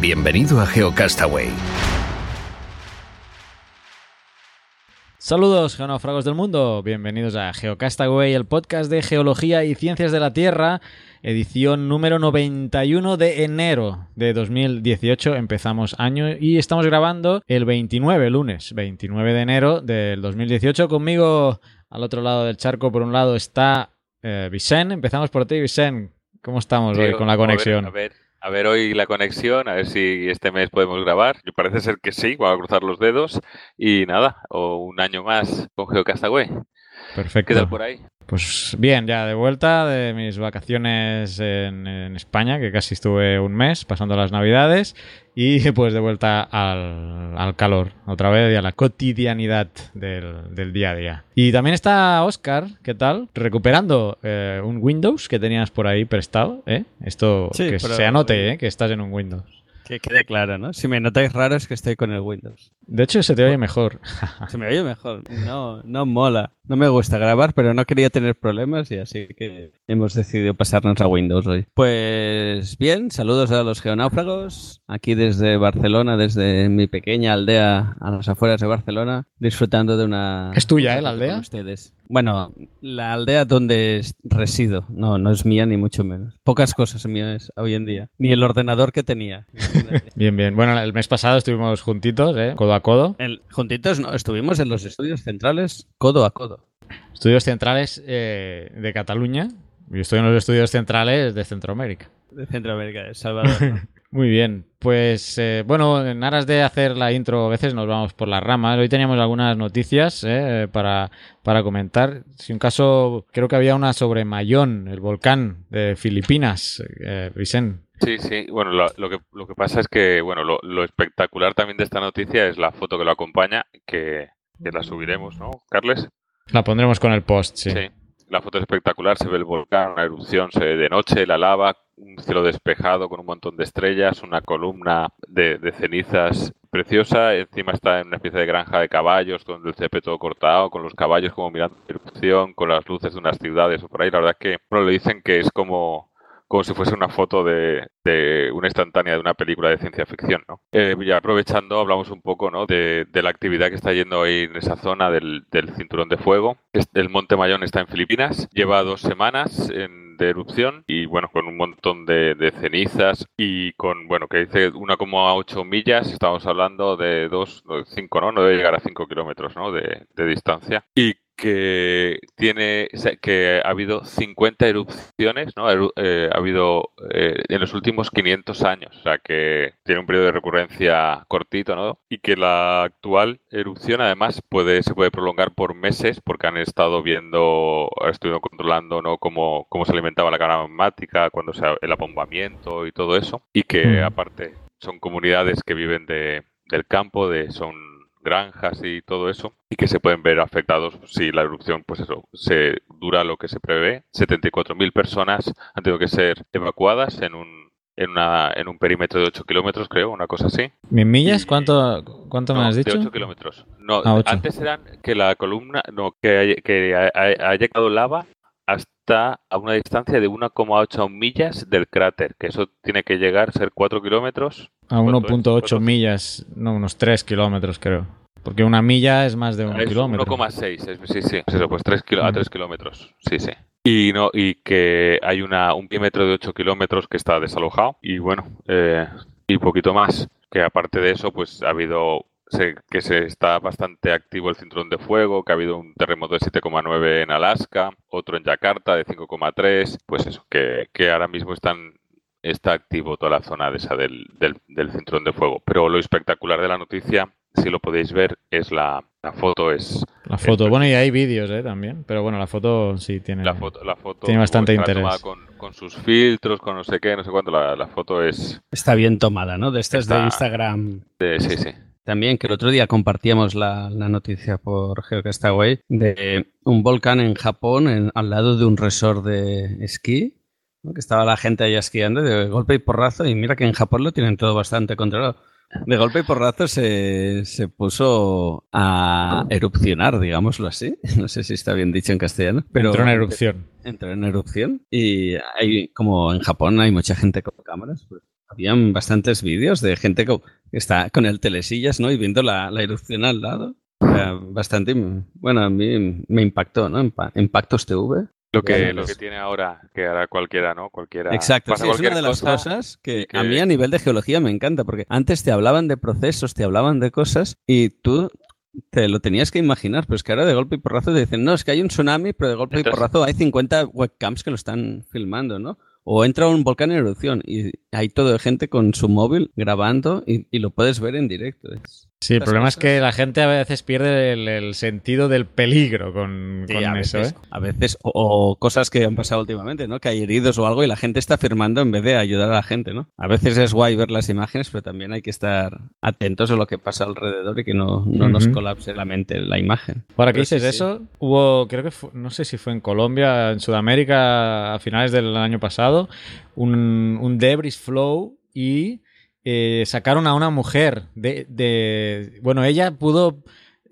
Bienvenido a GeoCastaway. Saludos, geonáufragos del mundo. Bienvenidos a GeoCastaway, el podcast de geología y ciencias de la Tierra, edición número 91 de enero de 2018. Empezamos año y estamos grabando el 29, lunes 29 de enero del 2018. Conmigo, al otro lado del charco, por un lado está eh, Vicen. Empezamos por ti, Vicen. ¿Cómo estamos hoy con la conexión? A ver, a ver hoy la conexión, a ver si este mes podemos grabar. Y parece ser que sí, vamos a cruzar los dedos. Y nada, o un año más con GeoCastaway. Perfecto. ¿Qué tal por ahí? Pues bien, ya de vuelta de mis vacaciones en, en, España, que casi estuve un mes pasando las navidades, y pues de vuelta al, al calor, otra vez, y a la cotidianidad del, del, día a día. Y también está Oscar, ¿qué tal? Recuperando eh, un Windows que tenías por ahí prestado, ¿eh? Esto Sí, que pero- se anote, ¿eh? Que estás en un Windows. Que quede claro, ¿no? Si me notáis raro es que estoy con el Windows. De hecho, se te oye mejor. Se me oye mejor. No, no mola. No me gusta grabar, pero no quería tener problemas y así que hemos decidido pasarnos a Windows hoy. Pues bien, saludos a los geonáufragos. Aquí desde Barcelona, desde mi pequeña aldea a las afueras de Barcelona, disfrutando de una... ¿Es tuya, eh, la aldea? ustedes. Bueno, la aldea donde es- resido. No, no es mía ni mucho menos. Pocas cosas mías hoy en día. Ni el ordenador que tenía. Bien, bien. Bueno, el mes pasado estuvimos juntitos, ¿eh? Codo a codo. El- juntitos no, estuvimos en los estudios centrales codo a codo. Estudios centrales eh, de Cataluña. Yo estoy en los estudios centrales de Centroamérica. De Centroamérica, de Salvador. ¿no? Muy bien, pues eh, bueno, en aras de hacer la intro a veces nos vamos por las ramas. Hoy teníamos algunas noticias eh, para, para comentar. Si un caso, creo que había una sobre Mayón, el volcán de Filipinas, eh, Vicen. Sí, sí. Bueno, lo, lo que, lo que pasa es que, bueno, lo, lo espectacular también de esta noticia es la foto que lo acompaña, que, que la subiremos, ¿no, Carles? La pondremos con el post, sí. La foto es espectacular, se ve el volcán, una erupción, se ve de noche, la lava, un cielo despejado con un montón de estrellas, una columna de, de cenizas preciosa, encima está en una especie de granja de caballos, donde el césped todo cortado, con los caballos como mirando la erupción, con las luces de unas ciudades o por ahí. La verdad es que, bueno, le dicen que es como como si fuese una foto de, una instantánea de una película de ciencia ficción, ¿no? Eh, aprovechando, hablamos un poco, ¿no? De, de la actividad que está yendo hoy en esa zona del, cinturón de fuego. El Monte Mayón está en Filipinas, lleva dos semanas en- de erupción y, bueno, con un montón de, cenizas y con, bueno, que dice 1,8 millas, estamos hablando de 2, 5, ¿no? No debe llegar a 5 kilómetros, ¿no? De, distancia. Que tiene que ha habido 50 erupciones, ¿no? Eh, ha habido eh, en los últimos 500 años, o sea que tiene un periodo de recurrencia cortito, ¿no? Y que la actual erupción además puede se puede prolongar por meses porque han estado viendo, estuvieron controlando, ¿no? Cómo, cómo se alimentaba la cámara magmática, cuando se el abombamiento y todo eso, y que aparte son comunidades que viven de, del campo, de son granjas y todo eso, y que se pueden ver afectados si la erupción, pues eso, se dura lo que se prevé. 74.000 personas han tenido que ser evacuadas en un, en una, en un perímetro de 8 kilómetros, creo, una cosa así. ¿En millas? ¿Cuánto, cuánto me has de dicho? 8 kilómetros. No, Ah, antes eran que la columna, no, que, que ha, ha- ha llegado lava hasta a una distancia de 1,8 millas del cráter, que eso tiene que llegar a ser 4 kilómetros. A ¿Cuánto es? 1.8 ¿Cuánto? millas, no, unos 3 kilómetros creo. Porque una milla es más de un Es kilómetro. 1,6, es- sí, sí. Pues eso, pues 3 a Mm. 3 kilómetros. Sí, sí. Y no y que hay una un perímetro de 8 kilómetros que está desalojado y bueno, eh, y poquito más. Que aparte de eso, pues ha habido se- que se está bastante activo el cinturón de fuego, que ha habido un terremoto de 7,9 en Alaska, otro en Yakarta de 5,3, pues eso, que, que ahora mismo están está activo toda la zona de esa del, del, del cinturón de fuego. Pero lo espectacular de la noticia, si lo podéis ver, es la, La foto es... La foto, bueno, y hay vídeos ¿eh? también, pero bueno, la foto sí tiene... La foto, la foto tiene bastante está interés. tomada Con, con sus filtros, con no sé qué, no sé cuánto. La, la foto es... Está bien tomada, ¿no? De estas de Está- Instagram. de- sí, sí. También que el otro día compartíamos la, la noticia por GeoCastaway de un volcán en Japón en- al lado de un resort de esquí, ¿no? que estaba la gente ahí esquiando de golpe y porrazo y mira que en Japón lo tienen todo bastante controlado. De golpe y porrazo se, se puso a erupcionar, digámoslo así. No sé si está bien dicho en castellano. Pero Entró en erupción. entró en erupción y hay, como en Japón hay mucha gente con cámaras, pues habían bastantes vídeos de gente que está con el telesillas, ¿no? Y viendo la, la erupción al lado. Bastante, bueno, a mí me impactó, ¿no? Impa- Impactos TV. Lo que, lo que tiene ahora, que hará cualquiera, ¿no? Cualquiera. Exacto, sí, es una de las cosa cosas que, que- a mí a nivel de geología me encanta, porque antes te hablaban de procesos, te hablaban de cosas y tú te lo tenías que imaginar, pero es que ahora de golpe y porrazo te dicen, no, es que hay un tsunami, pero de golpe y Entonces- porrazo hay 50 webcams que lo están filmando, ¿no? O entra un volcán en erupción y hay todo de gente con su móvil grabando y, y lo puedes ver en directo. Sí, el problema es que la gente a veces pierde el, el sentido del peligro con, Sí, con a eso, veces, ¿eh? a veces o, o cosas que han pasado últimamente, ¿no? Que hay heridos o algo y la gente está firmando en vez de ayudar a la gente, ¿no? A veces es guay ver las imágenes, pero también hay que estar atentos a lo que pasa alrededor y que no, no nos colapse la mente la imagen. Ahora que sí, dices sí. eso, hubo, creo que fue- no sé si fue en Colombia, en Sudamérica a finales del año pasado, un, un debris flow y eh, sacaron a una mujer de, de- Bueno, ella pudo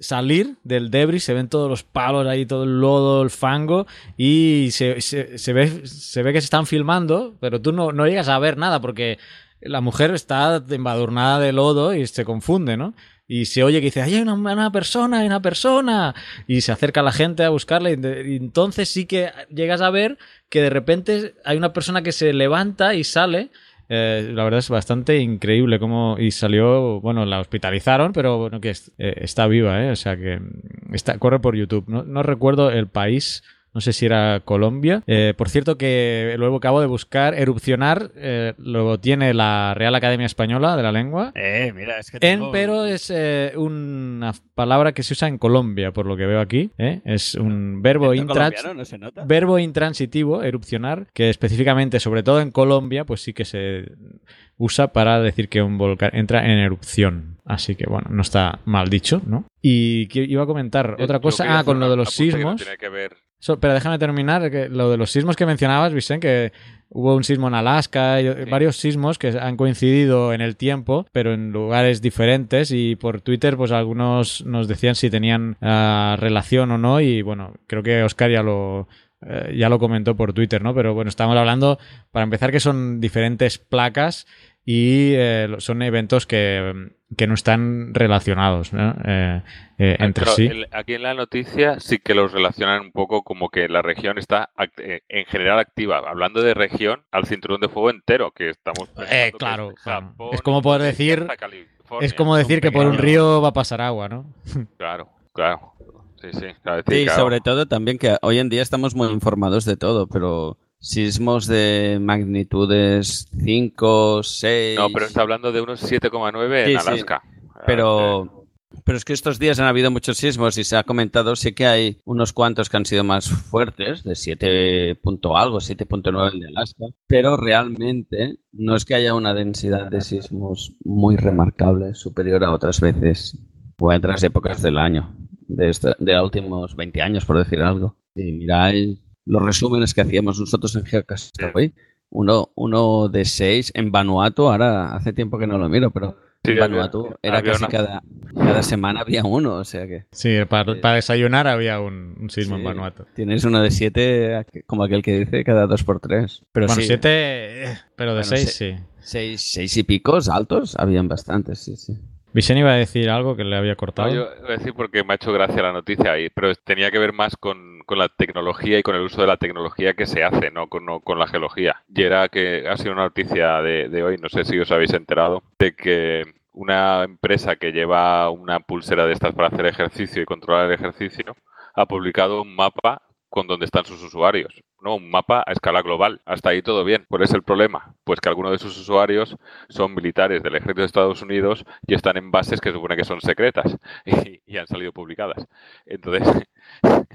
salir del debris, se ven todos los palos ahí, todo el lodo, el fango, y se, se- ve, se ve que se están filmando, pero tú no, no llegas a ver nada porque la mujer está embadurnada de lodo y se confunde, ¿no? Y se oye que dice, ¡ay, hay una, persona, hay una persona! Y se acerca la gente a buscarla y, y entonces sí que llegas a ver que de repente hay una persona que se levanta y sale. Eh, la verdad es bastante increíble cómo y salió, bueno, la hospitalizaron, pero bueno, que eh, está viva, ¿eh? O sea que mm, corre por YouTube. No recuerdo el país, no sé si era Colombia. Eh, por cierto que luego acabo de buscar erupcionar, eh, lo tiene la Real Academia Española de la Lengua. Eh, mira, es que En, pero es eh, una palabra que se usa en Colombia, por lo que veo aquí. ¿eh? Es un verbo, intrans- no se nota. verbo intransitivo, erupcionar, que específicamente, sobre todo en Colombia, pues sí que se usa para decir que un volcán entra en erupción. Así que bueno, no está mal dicho, ¿no? Y que iba a comentar otra cosa, ah, con lo de los apunte que no sismos. tiene que ver So- pero déjame terminar, que lo de los sismos que mencionabas, Vicente, que hubo un sismo en Alaska, y Sí. varios sismos que han coincidido en el tiempo, pero en lugares diferentes y por Twitter pues algunos nos decían si tenían ah, relación o no y bueno, creo que Oscar ya lo... eh, ya lo comentó por Twitter, ¿no? Pero bueno, estamos hablando, para empezar, que son diferentes placas y eh, son eventos que, que no están relacionados ¿no? Eh, eh, entre Pero sí. el- aquí en la noticia sí que los relacionan un poco como que la región está en general activa. Hablando de región, al cinturón de fuego entero, que estamos que Eh, claro, es claro. Es como poder decir-. Es como decir que por un río va a pasar agua, ¿no? Claro, claro. Sí, sí. claro, Sí, claro, sobre todo también que hoy en día estamos muy informados de todo, pero sismos de magnitudes 5, 6... No, pero está hablando de unos 7,9 Sí, en sí. Alaska. Pero, pero es que estos días han habido muchos sismos y se ha comentado, sí que hay unos cuantos que han sido más fuertes, de 7 punto algo, 7.9 el de Alaska, pero realmente no es que haya una densidad de sismos muy remarcable, superior a otras veces o a otras épocas del año, de, esta- de los últimos 20 años, por decir algo. Si miráis los resúmenes que hacíamos nosotros en Geocastaway, uno, uno de 6 en Vanuatu, ahora hace tiempo que no lo miro, pero Sí, en había- Vanuatu era había casi una- cada, cada semana había uno, o sea que Sí, para, Sí. para desayunar había un, un sismo en Sí. Vanuatu. tienes uno de 7 como aquel que dice cada dos por tres. Pero Bueno, sí, siete, eh, pero de Bueno, seis sí. sí. seis, seis y picos altos habían bastantes, sí, sí. Vicente iba a decir algo que le había cortado. yo iba a decir porque me ha hecho gracia la noticia pero tenía que ver más con, la tecnología y con el uso de la tecnología que se hace, no con, la geología. Y era que ha sido una noticia de hoy, no sé si os habéis enterado, de que una empresa que lleva una pulsera de estas para hacer ejercicio y controlar el ejercicio ha publicado un mapa con donde están sus usuarios. ¿No? Un mapa a escala global. Hasta ahí todo bien. ¿Cuál es el problema? Pues que algunos de sus usuarios son militares del ejército de Estados Unidos y están en bases que supone que son secretas y, y han salido publicadas. Entonces,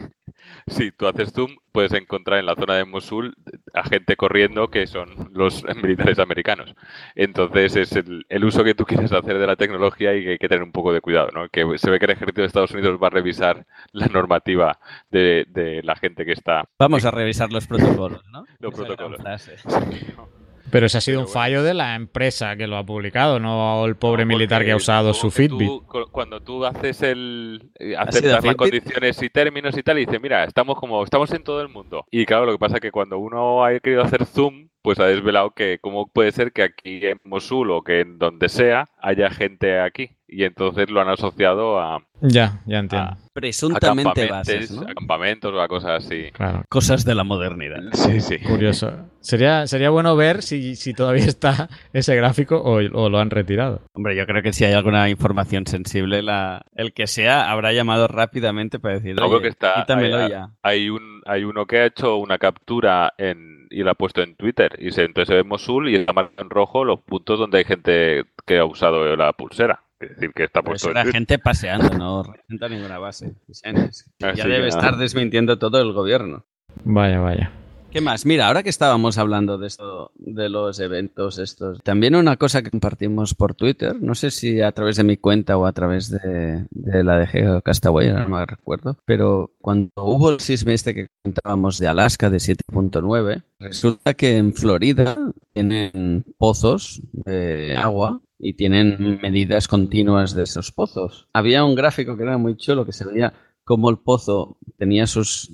si tú haces zoom, puedes encontrar en la zona de Mosul a gente corriendo que son los militares americanos. Entonces es el, el uso que tú quieres hacer de la tecnología y que hay que tener un poco de cuidado, ¿no? Que se ve que el ejército de Estados Unidos va a revisar la normativa de, de la gente que está... Vamos a revisar los protocolos, ¿no? Los Esa protocolos. Pero ese ha sido Pero un bueno. fallo de la empresa que lo ha publicado, no el pobre No, militar que ha usado su Fitbit. tú, cu- cuando tú haces el eh, aceptas las condiciones y términos y tal, y dices, mira, estamos como estamos en todo el mundo. Y claro, lo que pasa es que cuando uno ha querido hacer zoom, pues ha desvelado que cómo puede ser que aquí en Mosul o que en donde sea haya gente aquí. Y entonces lo han asociado a, Ya, ya entiendo. a Presuntamente campamentos, bases, ¿no? a campamentos o a cosas así. Claro, Cosas de la modernidad. Sí, sí. curioso. Sería, sería bueno ver si, si todavía está ese gráfico o, o lo han retirado. Hombre, yo creo que si hay alguna información sensible, la, el que sea habrá llamado rápidamente para decir, No, creo "Oye, que está quítamelo ahí, ya. Hay un hay uno que ha hecho una captura en, y la ha puesto en Twitter y se, entonces se ve Mosul y está marcado en rojo los puntos donde hay gente que ha usado la pulsera. Es decir, que está Pero puesto era Twitter. gente paseando, no representa ninguna base. Ya debe estar desmintiendo todo el gobierno. Vaya, vaya. ¿Qué más? Mira, ahora que estábamos hablando de esto, de los eventos estos, también una cosa que compartimos por Twitter, no sé si a través de mi cuenta o a través de, la de Geo Castaway, no me recuerdo, pero cuando hubo el sismo este que contábamos de Alaska de 7.9, resulta que en Florida tienen pozos de agua y tienen medidas continuas de esos pozos. Había un gráfico que era muy chulo que se veía cómo el pozo tenía sus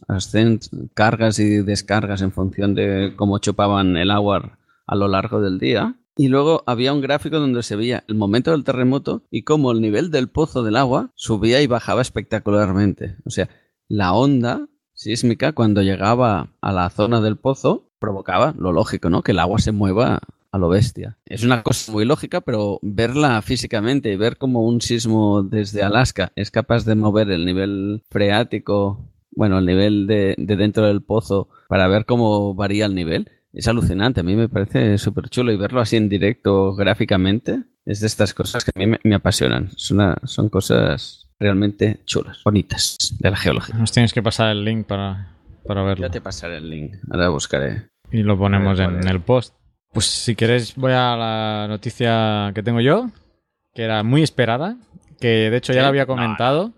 cargas y descargas en función de cómo chupaban el agua a lo largo del día. Y luego había un gráfico donde se veía el momento del terremoto y cómo el nivel del pozo del agua subía y bajaba espectacularmente. O sea, la onda sísmica cuando llegaba a la zona del pozo provocaba lo lógico, ¿no? Que el agua se mueva a lo bestia. Es una cosa muy lógica, pero verla físicamente y ver cómo un sismo desde Alaska es capaz de mover el nivel freático, bueno, el nivel de, de dentro del pozo para ver cómo varía el nivel, es alucinante. A mí me parece súper chulo y verlo así en directo gráficamente es de estas cosas que a mí me, me apasionan. Una- son cosas realmente chulas, bonitas de la geología. Nos tienes que pasar el link para, para verlo. Ya te pasaré el link, ahora buscaré. Y lo ponemos ver, en el post. Pues si queréis voy a la noticia que tengo yo, que era muy esperada, que de hecho ya ¿Sí? la había No, comentado.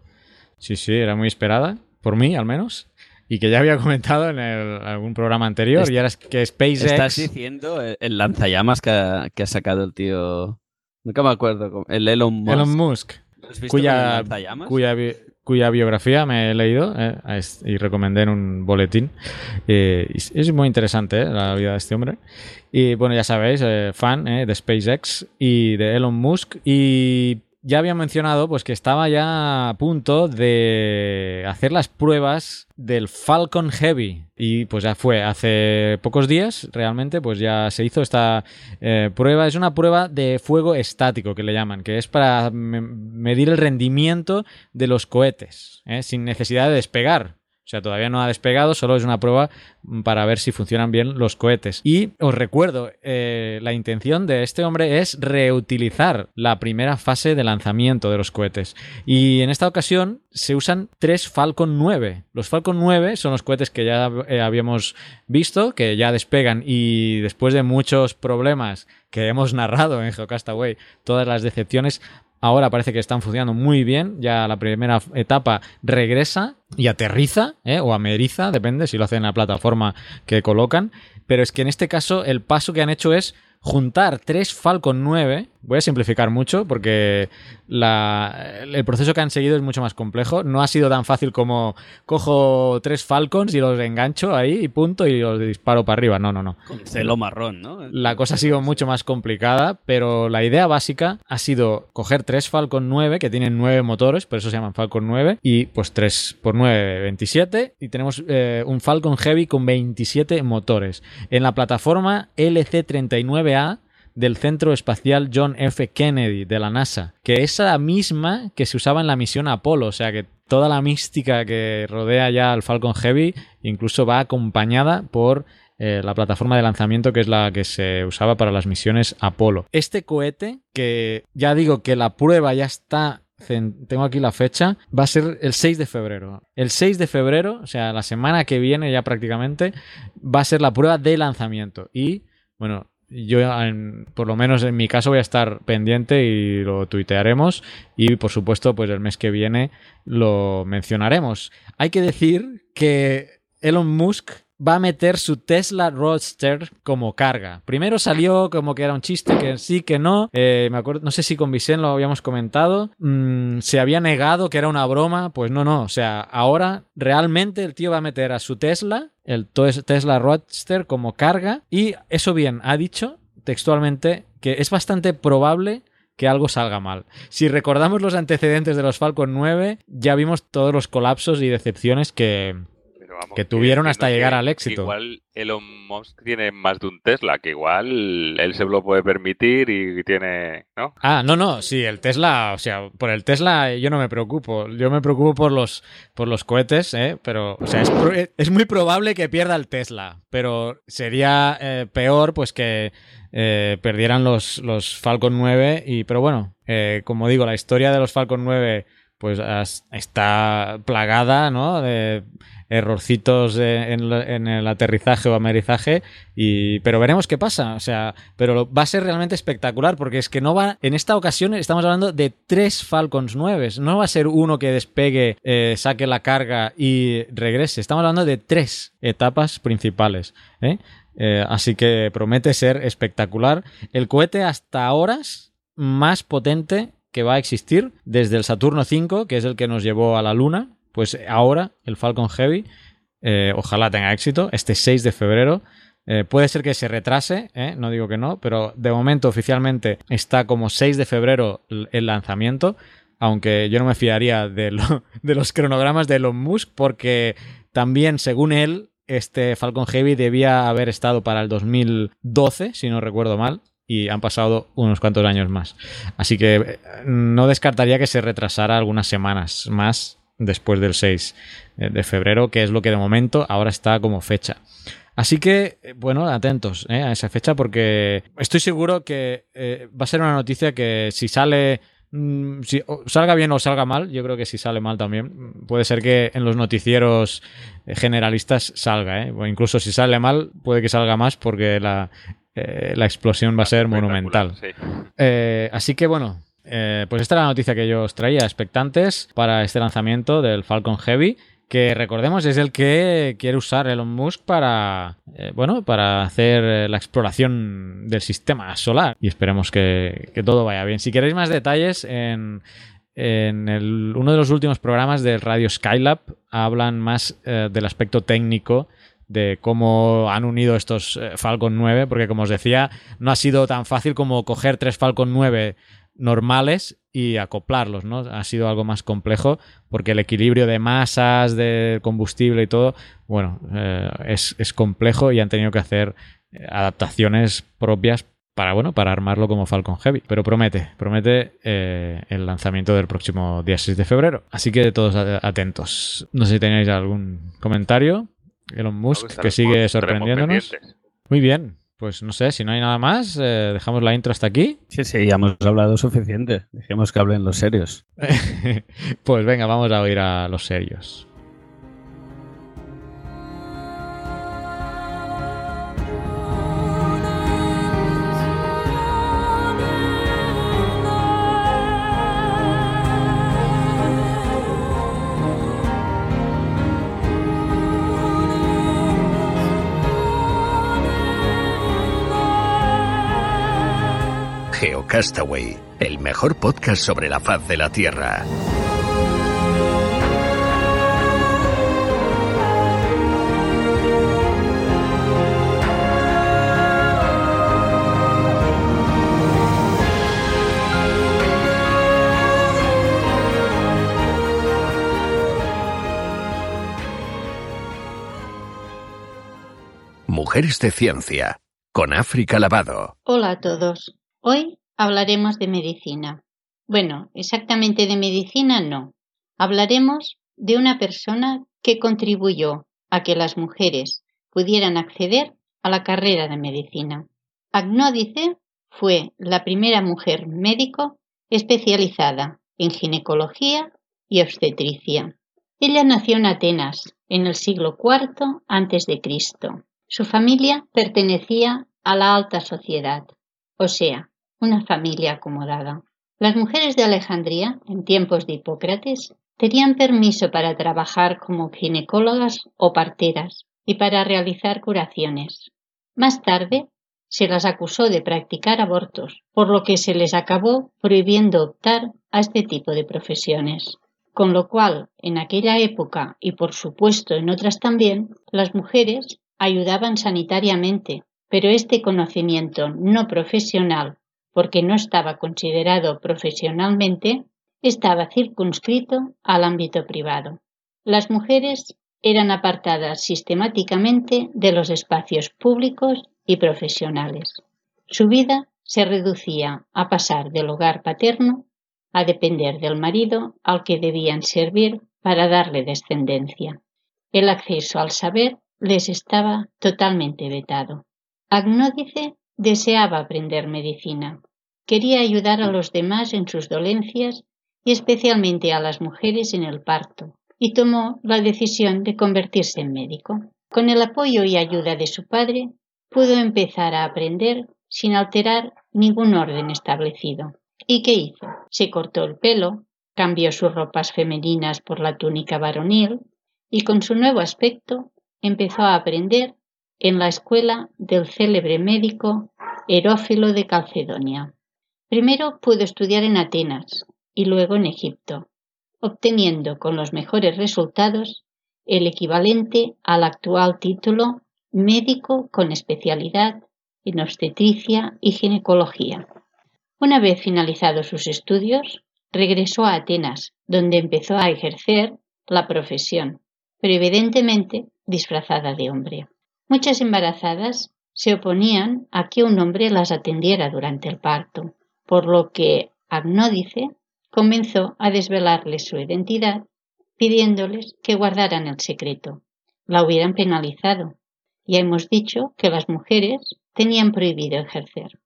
Sí, sí, era muy esperada, por mí al menos. Y que ya había comentado en el- algún programa anterior. Est- y ahora es que SpaceX... Estás diciendo el, el lanzallamas que ha, que ha sacado el tío. Nunca me acuerdo. El Elon Musk. Elon Musk, ¿Lo has visto con el cuya, lanzallamas? cuya, cuya biografía me he leído eh, y recomendé en un boletín. Eh, es- muy interesante eh, la vida de este hombre. Y bueno, ya sabéis, fan de SpaceX y de Elon Musk. Y ya había mencionado pues que estaba ya a punto de hacer las pruebas del Falcon Heavy. Y pues ya fue hace pocos días, realmente, pues ya se hizo esta eh, prueba. Es una prueba de fuego estático que le llaman, que es para me- medir el rendimiento de los cohetes, ¿eh? sin necesidad de despegar. O sea, todavía no ha despegado, solo es una prueba para ver si funcionan bien los cohetes. Y os recuerdo, eh, la intención de este hombre es reutilizar la primera fase de lanzamiento de los cohetes. Y en esta ocasión se usan tres Falcon 9. Los Falcon 9 son los cohetes que ya eh, habíamos visto, que ya despegan y después de muchos problemas que hemos narrado en Geocastaway, todas las decepciones, Ahora parece que están funcionando muy bien. Ya la primera etapa regresa y aterriza, ¿eh? o ameriza, depende si lo hacen en la plataforma que colocan. Pero es que en este caso el paso que han hecho es juntar tres Falcon 9. Voy a simplificar mucho porque la- el proceso que han seguido es mucho más complejo. No ha sido tan fácil como cojo tres Falcons y los engancho ahí y punto y los disparo para arriba. No, no, no. Con celo marrón, ¿no? La cosa ha sido mucho más complicada, pero la idea básica ha sido coger tres Falcon 9 que tienen nueve motores, por eso se llaman Falcon 9, y pues 3 por 9, 27, y tenemos eh, un Falcon Heavy con 27 motores. En la plataforma LC-39A del Centro Espacial John F. Kennedy de la NASA, que es la misma que se usaba en la misión Apolo, o sea que toda la mística que rodea ya al Falcon Heavy incluso va acompañada por eh, la plataforma de lanzamiento que es la que se usaba para las misiones Apolo. Este cohete, que ya digo que la prueba ya está tengo aquí la fecha, va a ser el 6 de febrero. El 6 de febrero, o sea, la semana que viene ya prácticamente, va a ser la prueba de lanzamiento. Y, bueno, yo por lo menos en mi caso voy a estar pendiente y lo tuitearemos y por supuesto pues el mes que viene lo mencionaremos. Hay que decir que Elon Musk va a meter su Tesla Roadster como carga. Primero salió como que era un chiste, que sí, que no. Eh, me acuerdo, no sé si con Vicente lo habíamos comentado. Mm, se había negado que era una broma. Pues no, no. O sea, ahora realmente el tío va a meter a su Tesla, el Tesla Roadster, como carga. Y eso bien, ha dicho textualmente que es bastante probable que algo salga mal. Si recordamos los antecedentes de los Falcon 9, ya vimos todos los colapsos y decepciones que, que tuvieron hasta llegar al éxito. Igual Elon Musk tiene más de un Tesla, que igual él se lo puede permitir y tiene, ¿no? Ah, no, no, sí, el Tesla, o sea, por el Tesla yo no me preocupo, yo me preocupo por los, por los cohetes, ¿eh? Pero, o sea, es, muy probable que pierda el Tesla, pero sería eh, peor pues que eh, perdieran los, los Falcon 9 y, pero bueno, eh, como digo, la historia de los Falcon 9 pues está plagada, ¿no? De errorcitos en, el aterrizaje o amerizaje, y, pero veremos qué pasa, o sea, pero va a ser realmente espectacular, porque es que no va, en esta ocasión estamos hablando de tres Falcons 9, no va a ser uno que despegue, eh, saque la carga y regrese, estamos hablando de tres etapas principales, ¿eh? Eh, así que promete ser espectacular. El cohete hasta ahora más potente que va a existir desde el Saturno 5, que es el que nos llevó a la Luna, pues ahora el Falcon Heavy, eh, ojalá tenga éxito, este 6 de febrero. Eh, puede ser que se retrase, eh, no digo que no, pero de momento oficialmente está como 6 de febrero el lanzamiento, aunque yo no me fiaría de, de los cronogramas de Elon Musk porque también, según él, este Falcon Heavy debía haber estado para el 2012, si no recuerdo mal, y han pasado unos cuantos años más. Así que eh, no descartaría que se retrasara algunas semanas más después del 6 eh, de febrero, que es lo que de momento ahora está como fecha. Así que, eh, bueno, atentos a esa fecha porque estoy seguro que va a ser una noticia que si sale mm, si salga bien o salga mal, yo creo que si sale mal también. Puede ser que en los noticieros generalistas salga, o incluso si sale mal, puede que salga más porque la, eh, la explosión va a ser monumental. Eh, así que bueno, eh, pues esta es la noticia que yo os traía, expectantes para este lanzamiento del Falcon Heavy que recordemos es el que quiere usar Elon Musk para bueno para hacer la exploración del sistema solar y esperemos que, todo vaya bien. Si queréis más detalles en, en uno de los últimos programas del Radio Skylab hablan más del aspecto técnico de cómo han unido estos eh, Falcon 9, porque como os decía, no ha sido tan fácil como coger tres Falcon 9 normales y acoplarlos, ¿no? Ha sido algo más complejo porque el equilibrio de masas, de combustible y todo, bueno, eh, es, complejo y han tenido que hacer eh, adaptaciones propias para, bueno, para armarlo como Falcon Heavy. Pero promete, promete el lanzamiento del próximo día 6 de febrero. Así que todos atentos. No sé si tenéis algún comentario. Elon Musk, que sigue sorprendiéndonos. Muy bien, pues no sé, si no hay nada más, eh, dejamos la intro hasta aquí. Sí, sí, ya hemos hablado suficiente. Dejemos que hablen los serios. pues venga, vamos a oír a los serios. Castaway, el mejor podcast sobre la faz de la Tierra. Mujeres de Ciencia, con África Lavado. Hola a todos. Hoy hablaremos de medicina. Bueno, exactamente de medicina no. Hablaremos de una persona que contribuyó a que las mujeres pudieran acceder a la carrera de medicina. Agnódice fue la primera mujer médico especializada en ginecología y obstetricia. Ella nació en Atenas en el siglo IV a.C. Su familia pertenecía a la alta sociedad, o sea, una familia acomodada. Las mujeres de Alejandría, en tiempos de Hipócrates, tenían permiso para trabajar como ginecólogas o parteras y para realizar curaciones. Más tarde, se las acusó de practicar abortos, por lo que se les acabó prohibiendo optar a este tipo de profesiones. Con lo cual, en aquella época y por supuesto en otras también, las mujeres ayudaban sanitariamente, pero este conocimiento no profesional, porque no estaba considerado profesionalmente, estaba circunscrito al ámbito privado. Las mujeres eran apartadas sistemáticamente de los espacios públicos y profesionales. Su vida se reducía a pasar del hogar paterno a depender del marido al que debían servir para darle descendencia. El acceso al saber les estaba totalmente vetado. Agnódice deseaba aprender medicina. Quería ayudar a los demás en sus dolencias y especialmente a las mujeres en el parto, y tomó la decisión de convertirse en médico. Con el apoyo y ayuda de su padre, pudo empezar a aprender sin alterar ningún orden establecido. ¿Y qué hizo? Se cortó el pelo, cambió sus ropas femeninas por la túnica varonil y con su nuevo aspecto empezó a aprender en la escuela del célebre médico Herófilo de Calcedonia. Primero pudo estudiar en Atenas y luego en Egipto, obteniendo con los mejores resultados el equivalente al actual título médico con especialidad en obstetricia y ginecología. Una vez finalizados sus estudios, regresó a Atenas, donde empezó a ejercer la profesión, pero evidentemente disfrazada de hombre. Muchas embarazadas se oponían a que un hombre las atendiera durante el parto, por lo que Agnódice comenzó a desvelarles su identidad, pidiéndoles que guardaran el secreto. La hubieran penalizado, ya hemos dicho que las mujeres tenían prohibido ejercer.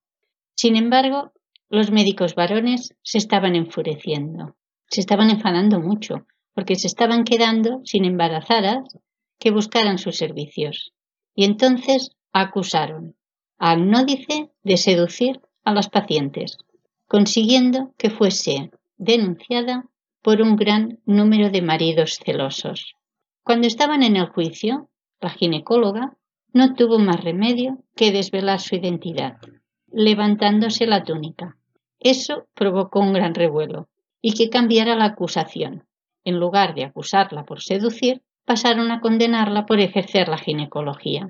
Sin embargo, los médicos varones se estaban enfureciendo, se estaban enfadando mucho, porque se estaban quedando sin embarazadas que buscaran sus servicios. Y entonces acusaron a Agnódice de seducir a las pacientes, consiguiendo que fuese denunciada por un gran número de maridos celosos. Cuando estaban en el juicio, la ginecóloga no tuvo más remedio que desvelar su identidad, levantándose la túnica. Eso provocó un gran revuelo y que cambiara la acusación. En lugar de acusarla por seducir, pasaron a condenarla por ejercer la ginecología.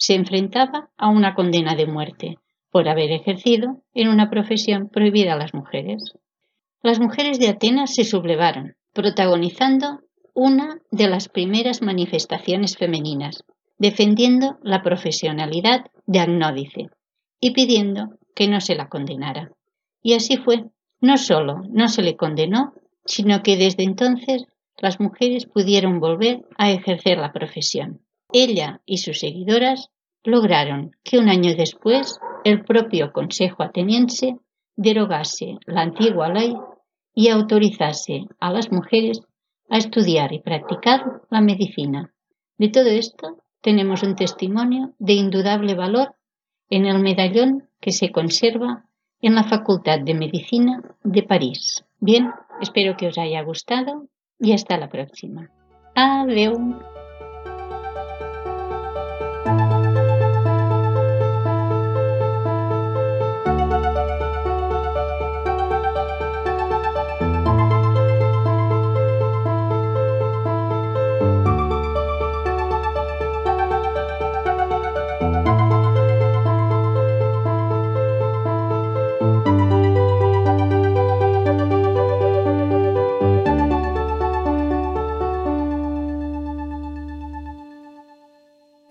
Se enfrentaba a una condena de muerte por haber ejercido en una profesión prohibida a las mujeres. Las mujeres de Atenas se sublevaron, protagonizando una de las primeras manifestaciones femeninas, defendiendo la profesionalidad de Agnódice y pidiendo que no se la condenara. Y así fue. No solo no se le condenó, sino que desde entonces las mujeres pudieron volver a ejercer la profesión. Ella y sus seguidoras lograron que un año después el propio Consejo ateniense derogase la antigua ley y autorizase a las mujeres a estudiar y practicar la medicina. De todo esto tenemos un testimonio de indudable valor en el medallón que se conserva en la Facultad de Medicina de París. Bien, espero que os haya gustado y hasta la próxima. Adiós.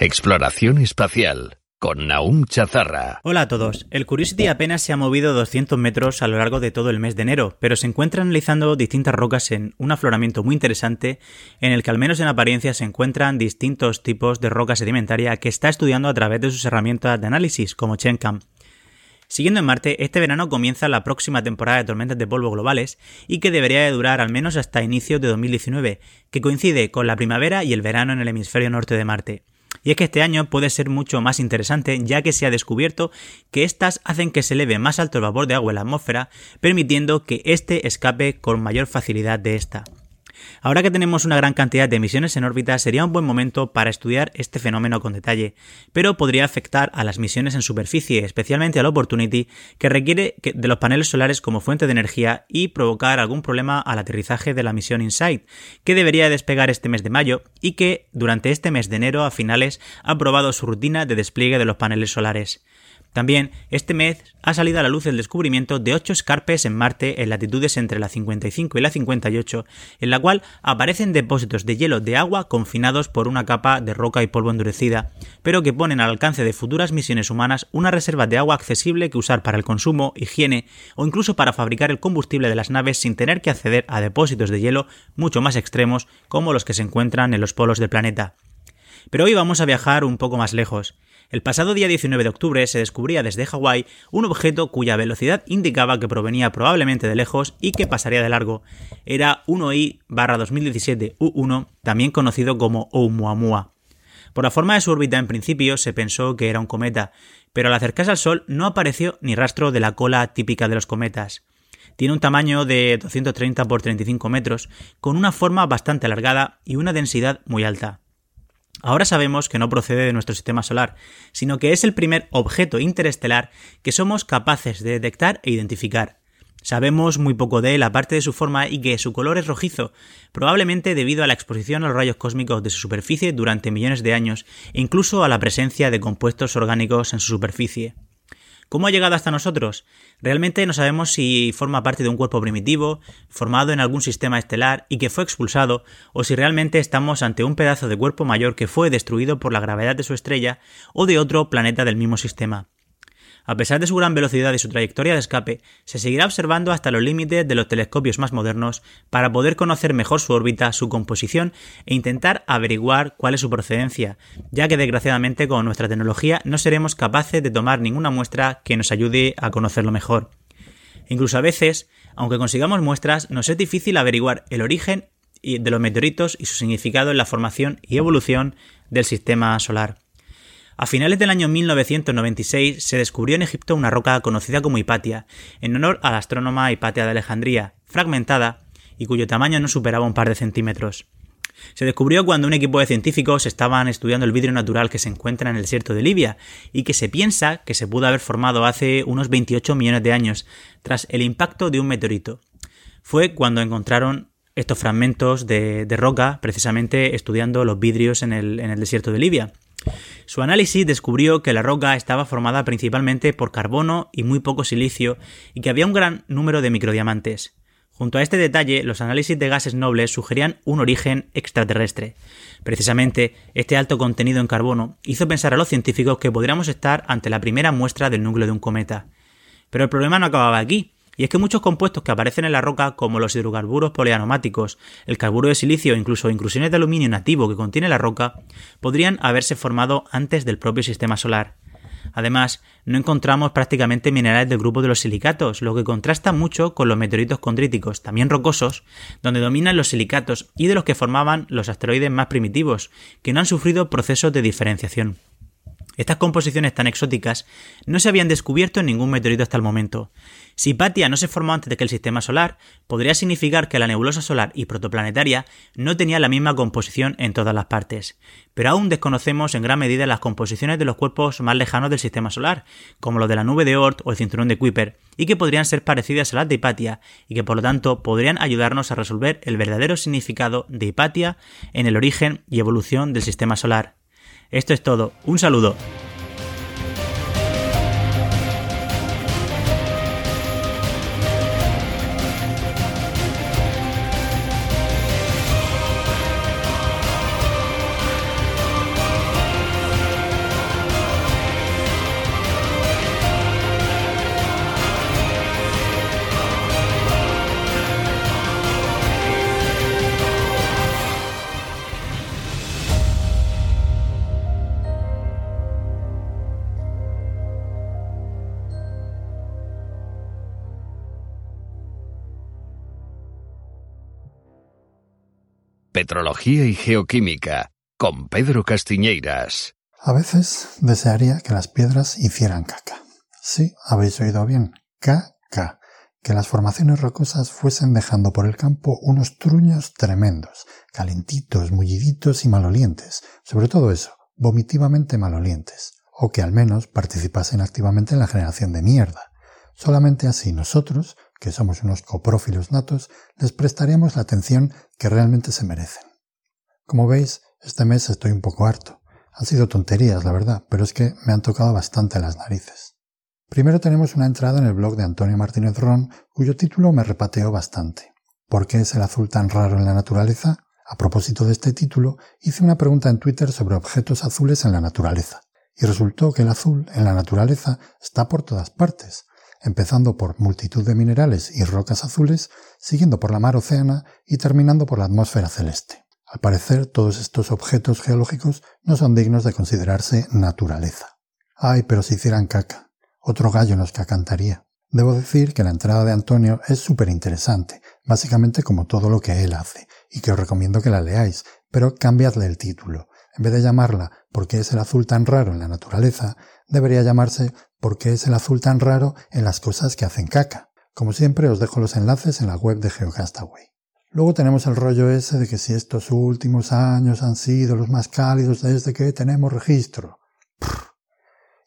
Exploración espacial. con Naum Chazarra. Hola a todos. El Curiosity apenas se ha movido 200 metros a lo largo de todo el mes de enero, pero se encuentra analizando distintas rocas en un afloramiento muy interesante en el que al menos en apariencia se encuentran distintos tipos de roca sedimentaria que está estudiando a través de sus herramientas de análisis como ChenCam. Siguiendo en Marte, este verano comienza la próxima temporada de tormentas de polvo globales y que debería de durar al menos hasta inicios de 2019, que coincide con la primavera y el verano en el hemisferio norte de Marte. Y es que este año puede ser mucho más interesante ya que se ha descubierto que éstas hacen que se eleve más alto el vapor de agua en la atmósfera, permitiendo que éste escape con mayor facilidad de esta. Ahora que tenemos una gran cantidad de emisiones en órbita, sería un buen momento para estudiar este fenómeno con detalle, pero podría afectar a las misiones en superficie, especialmente al Opportunity, que requiere de los paneles solares como fuente de energía y provocar algún problema al aterrizaje de la misión InSight, que debería despegar este mes de mayo y que durante este mes de enero a finales ha probado su rutina de despliegue de los paneles solares. También, este mes ha salido a la luz el descubrimiento de ocho escarpes en Marte en latitudes entre la 55 y la 58, en la cual aparecen depósitos de hielo de agua confinados por una capa de roca y polvo endurecida, pero que ponen al alcance de futuras misiones humanas una reserva de agua accesible que usar para el consumo, higiene o incluso para fabricar el combustible de las naves sin tener que acceder a depósitos de hielo mucho más extremos como los que se encuentran en los polos del planeta. Pero hoy vamos a viajar un poco más lejos. El pasado día 19 de octubre se descubría desde Hawái un objeto cuya velocidad indicaba que provenía probablemente de lejos y que pasaría de largo. Era 1I 2017 U1, también conocido como Oumuamua. Por la forma de su órbita en principio se pensó que era un cometa, pero al acercarse al Sol no apareció ni rastro de la cola típica de los cometas. Tiene un tamaño de 230 por 35 metros, con una forma bastante alargada y una densidad muy alta. Ahora sabemos que no procede de nuestro sistema solar, sino que es el primer objeto interestelar que somos capaces de detectar e identificar. Sabemos muy poco de él aparte de su forma y que su color es rojizo, probablemente debido a la exposición a los rayos cósmicos de su superficie durante millones de años e incluso a la presencia de compuestos orgánicos en su superficie. ¿Cómo ha llegado hasta nosotros? Realmente no sabemos si forma parte de un cuerpo primitivo, formado en algún sistema estelar y que fue expulsado, o si realmente estamos ante un pedazo de cuerpo mayor que fue destruido por la gravedad de su estrella o de otro planeta del mismo sistema. A pesar de su gran velocidad y su trayectoria de escape, se seguirá observando hasta los límites de los telescopios más modernos para poder conocer mejor su órbita, su composición e intentar averiguar cuál es su procedencia, ya que desgraciadamente con nuestra tecnología no seremos capaces de tomar ninguna muestra que nos ayude a conocerlo mejor. Incluso a veces, aunque consigamos muestras, nos es difícil averiguar el origen de los meteoritos y su significado en la formación y evolución del sistema solar. A finales del año 1996 se descubrió en Egipto una roca conocida como Hipatia, en honor a la astrónoma Hipatia de Alejandría, fragmentada y cuyo tamaño no superaba un par de centímetros. Se descubrió cuando un equipo de científicos estaban estudiando el vidrio natural que se encuentra en el desierto de Libia y que se piensa que se pudo haber formado hace unos 28 millones de años tras el impacto de un meteorito. Fue cuando encontraron estos fragmentos de, roca precisamente estudiando los vidrios en el, en el desierto de Libia. Su análisis descubrió que la roca estaba formada principalmente por carbono y muy poco silicio y que había un gran número de microdiamantes. Junto a este detalle, los análisis de gases nobles sugerían un origen extraterrestre. Precisamente, este alto contenido en carbono hizo pensar a los científicos que podríamos estar ante la primera muestra del núcleo de un cometa. Pero el problema no acababa aquí. Y es que muchos compuestos que aparecen en la roca, como los hidrocarburos polianomáticos, el carburo de silicio o incluso inclusiones de aluminio nativo que contiene la roca, podrían haberse formado antes del propio sistema solar. Además, no encontramos prácticamente minerales del grupo de los silicatos, lo que contrasta mucho con los meteoritos condríticos, también rocosos, donde dominan los silicatos y de los que formaban los asteroides más primitivos, que no han sufrido procesos de diferenciación. Estas composiciones tan exóticas no se habían descubierto en ningún meteorito hasta el momento. Si Hipatia no se formó antes de que el sistema solar, podría significar que la nebulosa solar y protoplanetaria no tenía la misma composición en todas las partes. Pero aún desconocemos en gran medida las composiciones de los cuerpos más lejanos del sistema solar, como los de la nube de Oort o el cinturón de Kuiper, y que podrían ser parecidas a las de Hipatia, y que por lo tanto podrían ayudarnos a resolver el verdadero significado de Hipatia en el origen y evolución del sistema solar. Esto es todo. Un saludo. Petrología y Geoquímica, con Pedro Castiñeiras. A veces desearía que las piedras hicieran caca. Sí, habéis oído bien. Caca. Que las formaciones rocosas fuesen dejando por el campo unos truños tremendos, calentitos, mulliditos y malolientes. Sobre todo eso, vomitivamente malolientes. O que al menos participasen activamente en la generación de mierda. Solamente así nosotros, que somos unos coprófilos natos, les prestaríamos la atención que realmente se merecen. Como veis, este mes estoy un poco harto. Han sido tonterías, la verdad, pero es que me han tocado bastante las narices. Primero tenemos una entrada en el blog de Antonio Martínez Ron, cuyo título me repateó bastante. ¿Por qué es el azul tan raro en la naturaleza? A propósito de este título, hice una pregunta en Twitter sobre objetos azules en la naturaleza, y resultó que el azul en la naturaleza está por todas partes, empezando por multitud de minerales y rocas azules, siguiendo por la mar océana y terminando por la atmósfera celeste. Al parecer, todos estos objetos geológicos no son dignos de considerarse naturaleza. Ay, pero si hicieran caca, otro gallo nos cacantaría. Debo decir que la entrada de Antonio es súper interesante, básicamente como todo lo que él hace, y que os recomiendo que la leáis, pero cambiadle el título. En vez de llamarla ¿Por qué es el azul tan raro en la naturaleza?, debería llamarse ¿Por qué es el azul tan raro en las cosas que hacen caca? Como siempre os dejo los enlaces en la web de Geocastaway. Luego tenemos el rollo ese de que si estos últimos años han sido los más cálidos desde que tenemos registro.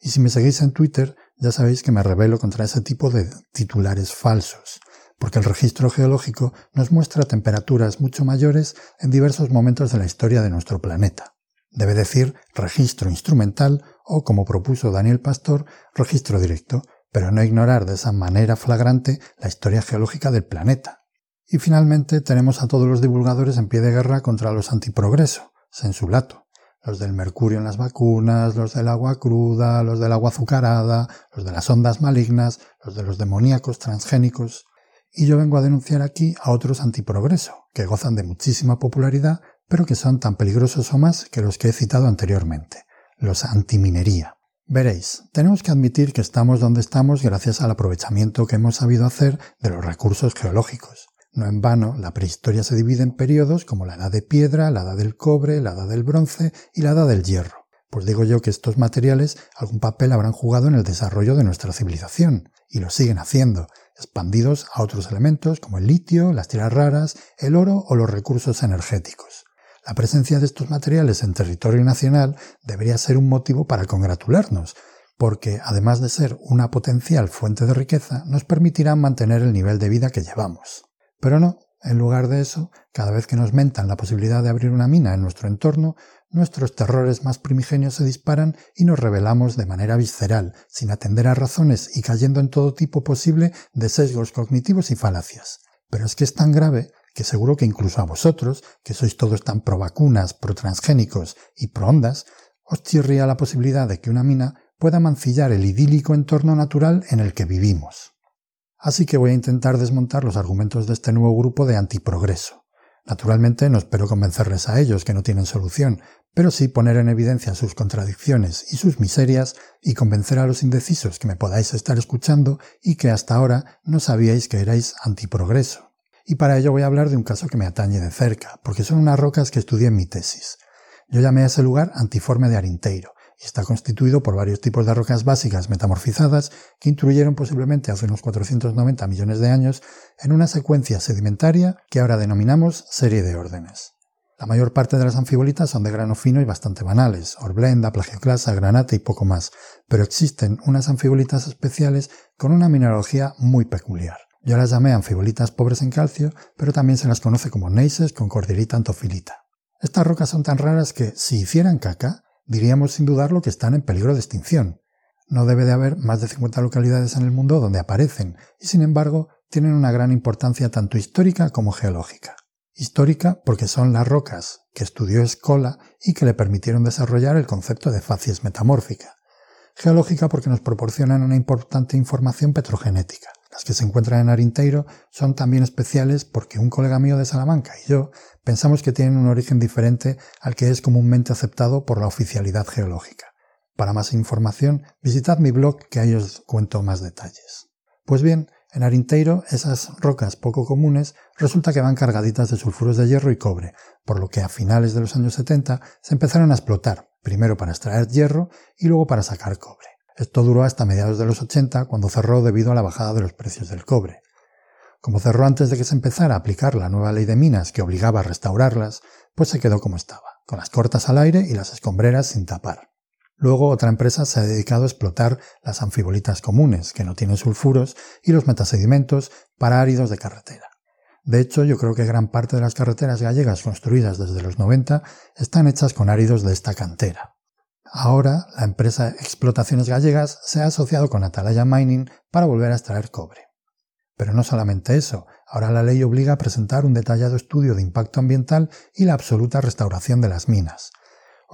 Y si me seguís en Twitter, ya sabéis que me rebelo contra ese tipo de titulares falsos, porque el registro geológico nos muestra temperaturas mucho mayores en diversos momentos de la historia de nuestro planeta. Debe decir registro instrumental o, como propuso Daniel Pastor, registro directo, pero no ignorar de esa manera flagrante la historia geológica del planeta. Y finalmente tenemos a todos los divulgadores en pie de guerra contra los antiprogreso, sensulato, los del mercurio en las vacunas, los del agua cruda, los del agua azucarada, los de las ondas malignas, los de los demoníacos transgénicos. Y yo vengo a denunciar aquí a otros antiprogreso, que gozan de muchísima popularidad, pero que son tan peligrosos o más que los que he citado anteriormente los antiminería. Veréis, tenemos que admitir que estamos donde estamos gracias al aprovechamiento que hemos sabido hacer de los recursos geológicos. No en vano, la prehistoria se divide en periodos como la edad de piedra, la edad del cobre, la edad del bronce y la edad del hierro. Pues digo yo que estos materiales algún papel habrán jugado en el desarrollo de nuestra civilización, y lo siguen haciendo, expandidos a otros elementos como el litio, las tierras raras, el oro o los recursos energéticos. La presencia de estos materiales en territorio nacional debería ser un motivo para congratularnos, porque además de ser una potencial fuente de riqueza, nos permitirán mantener el nivel de vida que llevamos. Pero no, en lugar de eso, cada vez que nos mentan la posibilidad de abrir una mina en nuestro entorno, nuestros terrores más primigenios se disparan y nos rebelamos de manera visceral, sin atender a razones y cayendo en todo tipo posible de sesgos cognitivos y falacias. Pero es que es tan grave que seguro que incluso a vosotros, que sois todos tan pro vacunas, pro transgénicos y pro ondas, os chirría la posibilidad de que una mina pueda mancillar el idílico entorno natural en el que vivimos. Así que voy a intentar desmontar los argumentos de este nuevo grupo de antiprogreso. Naturalmente no espero convencerles a ellos que no tienen solución, pero sí poner en evidencia sus contradicciones y sus miserias y convencer a los indecisos que me podáis estar escuchando y que hasta ahora no sabíais que erais antiprogreso y para ello voy a hablar de un caso que me atañe de cerca, porque son unas rocas que estudié en mi tesis. Yo llamé a ese lugar Antiforme de Arinteiro, y está constituido por varios tipos de rocas básicas metamorfizadas que intruyeron posiblemente hace unos 490 millones de años en una secuencia sedimentaria que ahora denominamos serie de órdenes. La mayor parte de las anfibolitas son de grano fino y bastante banales, orblenda, plagioclasa, granate y poco más, pero existen unas anfibolitas especiales con una mineralogía muy peculiar. Yo las llamé anfibolitas pobres en calcio, pero también se las conoce como neises con corderita antofilita. Estas rocas son tan raras que, si hicieran caca, diríamos sin dudarlo que están en peligro de extinción. No debe de haber más de 50 localidades en el mundo donde aparecen, y sin embargo tienen una gran importancia tanto histórica como geológica. Histórica porque son las rocas que estudió Escola y que le permitieron desarrollar el concepto de facies metamórfica. Geológica porque nos proporcionan una importante información petrogenética. Las que se encuentran en Arinteiro son también especiales porque un colega mío de Salamanca y yo pensamos que tienen un origen diferente al que es comúnmente aceptado por la oficialidad geológica. Para más información, visitad mi blog que ahí os cuento más detalles. Pues bien, En Arinteiro, esas rocas poco comunes resulta que van cargaditas de sulfuros de hierro y cobre, por lo que a finales de los años 70 se empezaron a explotar, primero para extraer hierro y luego para sacar cobre. Esto duró hasta mediados de los 80, cuando cerró debido a la bajada de los precios del cobre. Como cerró antes de que se empezara a aplicar la nueva ley de minas que obligaba a restaurarlas, pues se quedó como estaba, con las cortas al aire y las escombreras sin tapar. Luego otra empresa se ha dedicado a explotar las anfibolitas comunes, que no tienen sulfuros, y los metasedimentos para áridos de carretera. De hecho, yo creo que gran parte de las carreteras gallegas construidas desde los 90 están hechas con áridos de esta cantera. Ahora, la empresa Explotaciones Gallegas se ha asociado con Atalaya Mining para volver a extraer cobre. Pero no solamente eso, ahora la ley obliga a presentar un detallado estudio de impacto ambiental y la absoluta restauración de las minas,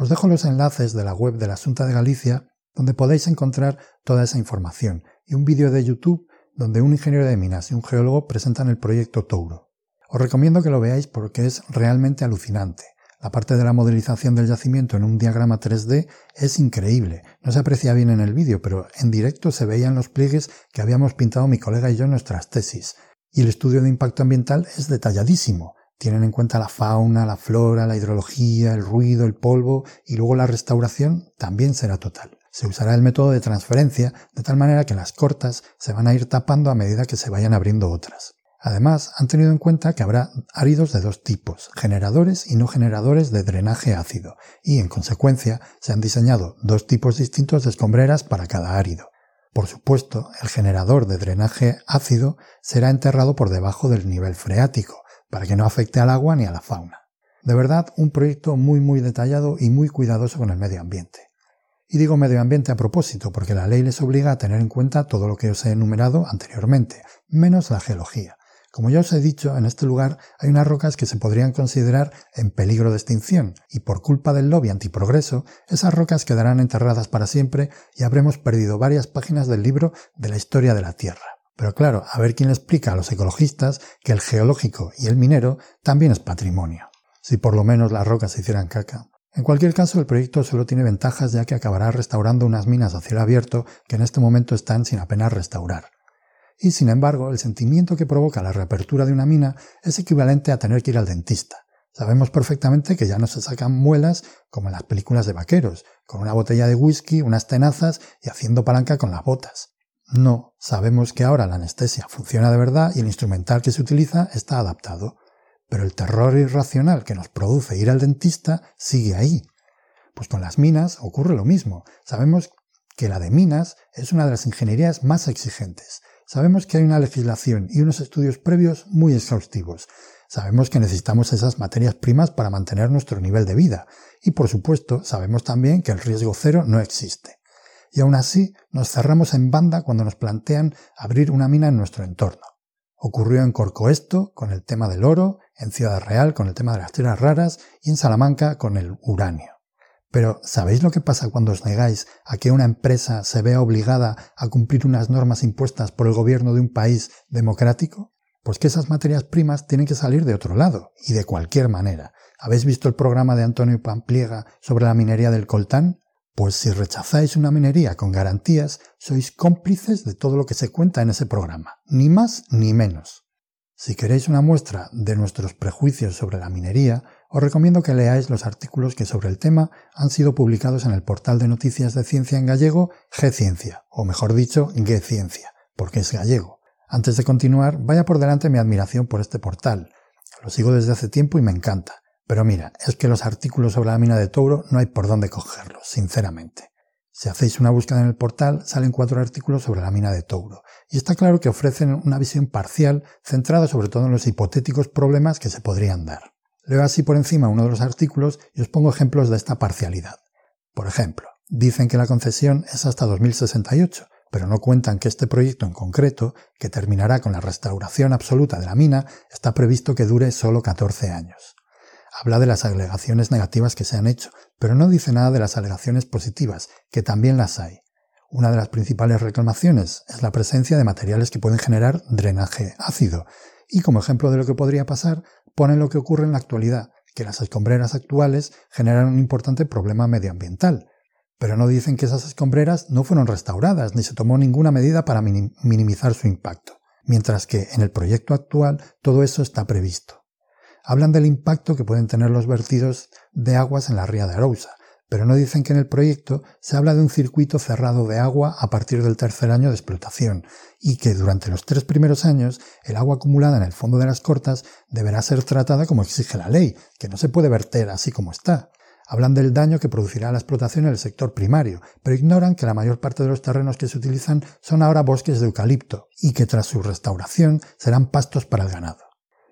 os dejo los enlaces de la web de la Asunta de Galicia, donde podéis encontrar toda esa información, y un vídeo de YouTube donde un ingeniero de minas y un geólogo presentan el proyecto Touro. Os recomiendo que lo veáis porque es realmente alucinante. La parte de la modelización del yacimiento en un diagrama 3D es increíble. No se aprecia bien en el vídeo, pero en directo se veían los pliegues que habíamos pintado mi colega y yo en nuestras tesis. Y el estudio de impacto ambiental es detalladísimo. Tienen en cuenta la fauna, la flora, la hidrología, el ruido, el polvo y luego la restauración también será total. Se usará el método de transferencia de tal manera que las cortas se van a ir tapando a medida que se vayan abriendo otras. Además, han tenido en cuenta que habrá áridos de dos tipos, generadores y no generadores de drenaje ácido, y en consecuencia se han diseñado dos tipos distintos de escombreras para cada árido. Por supuesto, el generador de drenaje ácido será enterrado por debajo del nivel freático, para que no afecte al agua ni a la fauna. De verdad, un proyecto muy muy detallado y muy cuidadoso con el medio ambiente. Y digo medio ambiente a propósito, porque la ley les obliga a tener en cuenta todo lo que os he enumerado anteriormente, menos la geología. Como ya os he dicho, en este lugar hay unas rocas que se podrían considerar en peligro de extinción, y por culpa del lobby antiprogreso, esas rocas quedarán enterradas para siempre y habremos perdido varias páginas del libro de la historia de la Tierra. Pero claro, a ver quién le explica a los ecologistas que el geológico y el minero también es patrimonio. Si por lo menos las rocas se hicieran caca. En cualquier caso, el proyecto solo tiene ventajas ya que acabará restaurando unas minas a cielo abierto que en este momento están sin apenas restaurar. Y sin embargo, el sentimiento que provoca la reapertura de una mina es equivalente a tener que ir al dentista. Sabemos perfectamente que ya no se sacan muelas como en las películas de vaqueros, con una botella de whisky, unas tenazas y haciendo palanca con las botas. No, sabemos que ahora la anestesia funciona de verdad y el instrumental que se utiliza está adaptado, pero el terror irracional que nos produce ir al dentista sigue ahí. Pues con las minas ocurre lo mismo. Sabemos que la de minas es una de las ingenierías más exigentes. Sabemos que hay una legislación y unos estudios previos muy exhaustivos. Sabemos que necesitamos esas materias primas para mantener nuestro nivel de vida. Y por supuesto, sabemos también que el riesgo cero no existe y aún así nos cerramos en banda cuando nos plantean abrir una mina en nuestro entorno. Ocurrió en Corcoesto con el tema del oro, en Ciudad Real con el tema de las tierras raras y en Salamanca con el uranio. Pero ¿sabéis lo que pasa cuando os negáis a que una empresa se vea obligada a cumplir unas normas impuestas por el gobierno de un país democrático? Pues que esas materias primas tienen que salir de otro lado, y de cualquier manera. ¿Habéis visto el programa de Antonio Pampliega sobre la minería del coltán? Pues si rechazáis una minería con garantías, sois cómplices de todo lo que se cuenta en ese programa, ni más ni menos. Si queréis una muestra de nuestros prejuicios sobre la minería, os recomiendo que leáis los artículos que sobre el tema han sido publicados en el portal de noticias de ciencia en gallego G-Ciencia, o mejor dicho, G-Ciencia, porque es gallego. Antes de continuar, vaya por delante mi admiración por este portal. Lo sigo desde hace tiempo y me encanta. Pero mira, es que los artículos sobre la mina de Touro no hay por dónde cogerlos, sinceramente. Si hacéis una búsqueda en el portal, salen cuatro artículos sobre la mina de Touro, y está claro que ofrecen una visión parcial centrada sobre todo en los hipotéticos problemas que se podrían dar. Leo así por encima uno de los artículos y os pongo ejemplos de esta parcialidad. Por ejemplo, dicen que la concesión es hasta 2068, pero no cuentan que este proyecto en concreto, que terminará con la restauración absoluta de la mina, está previsto que dure solo 14 años habla de las alegaciones negativas que se han hecho, pero no dice nada de las alegaciones positivas, que también las hay. Una de las principales reclamaciones es la presencia de materiales que pueden generar drenaje ácido, y como ejemplo de lo que podría pasar, ponen lo que ocurre en la actualidad, que las escombreras actuales generan un importante problema medioambiental, pero no dicen que esas escombreras no fueron restauradas ni se tomó ninguna medida para minimizar su impacto. mientras que en el proyecto actual todo eso está previsto. Hablan del impacto que pueden tener los vertidos de aguas en la ría de Arousa, pero no dicen que en el proyecto se habla de un circuito cerrado de agua a partir del tercer año de explotación y que durante los tres primeros años el agua acumulada en el fondo de las cortas deberá ser tratada como exige la ley, que no se puede verter así como está. Hablan del daño que producirá la explotación en el sector primario, pero ignoran que la mayor parte de los terrenos que se utilizan son ahora bosques de eucalipto y que tras su restauración serán pastos para el ganado.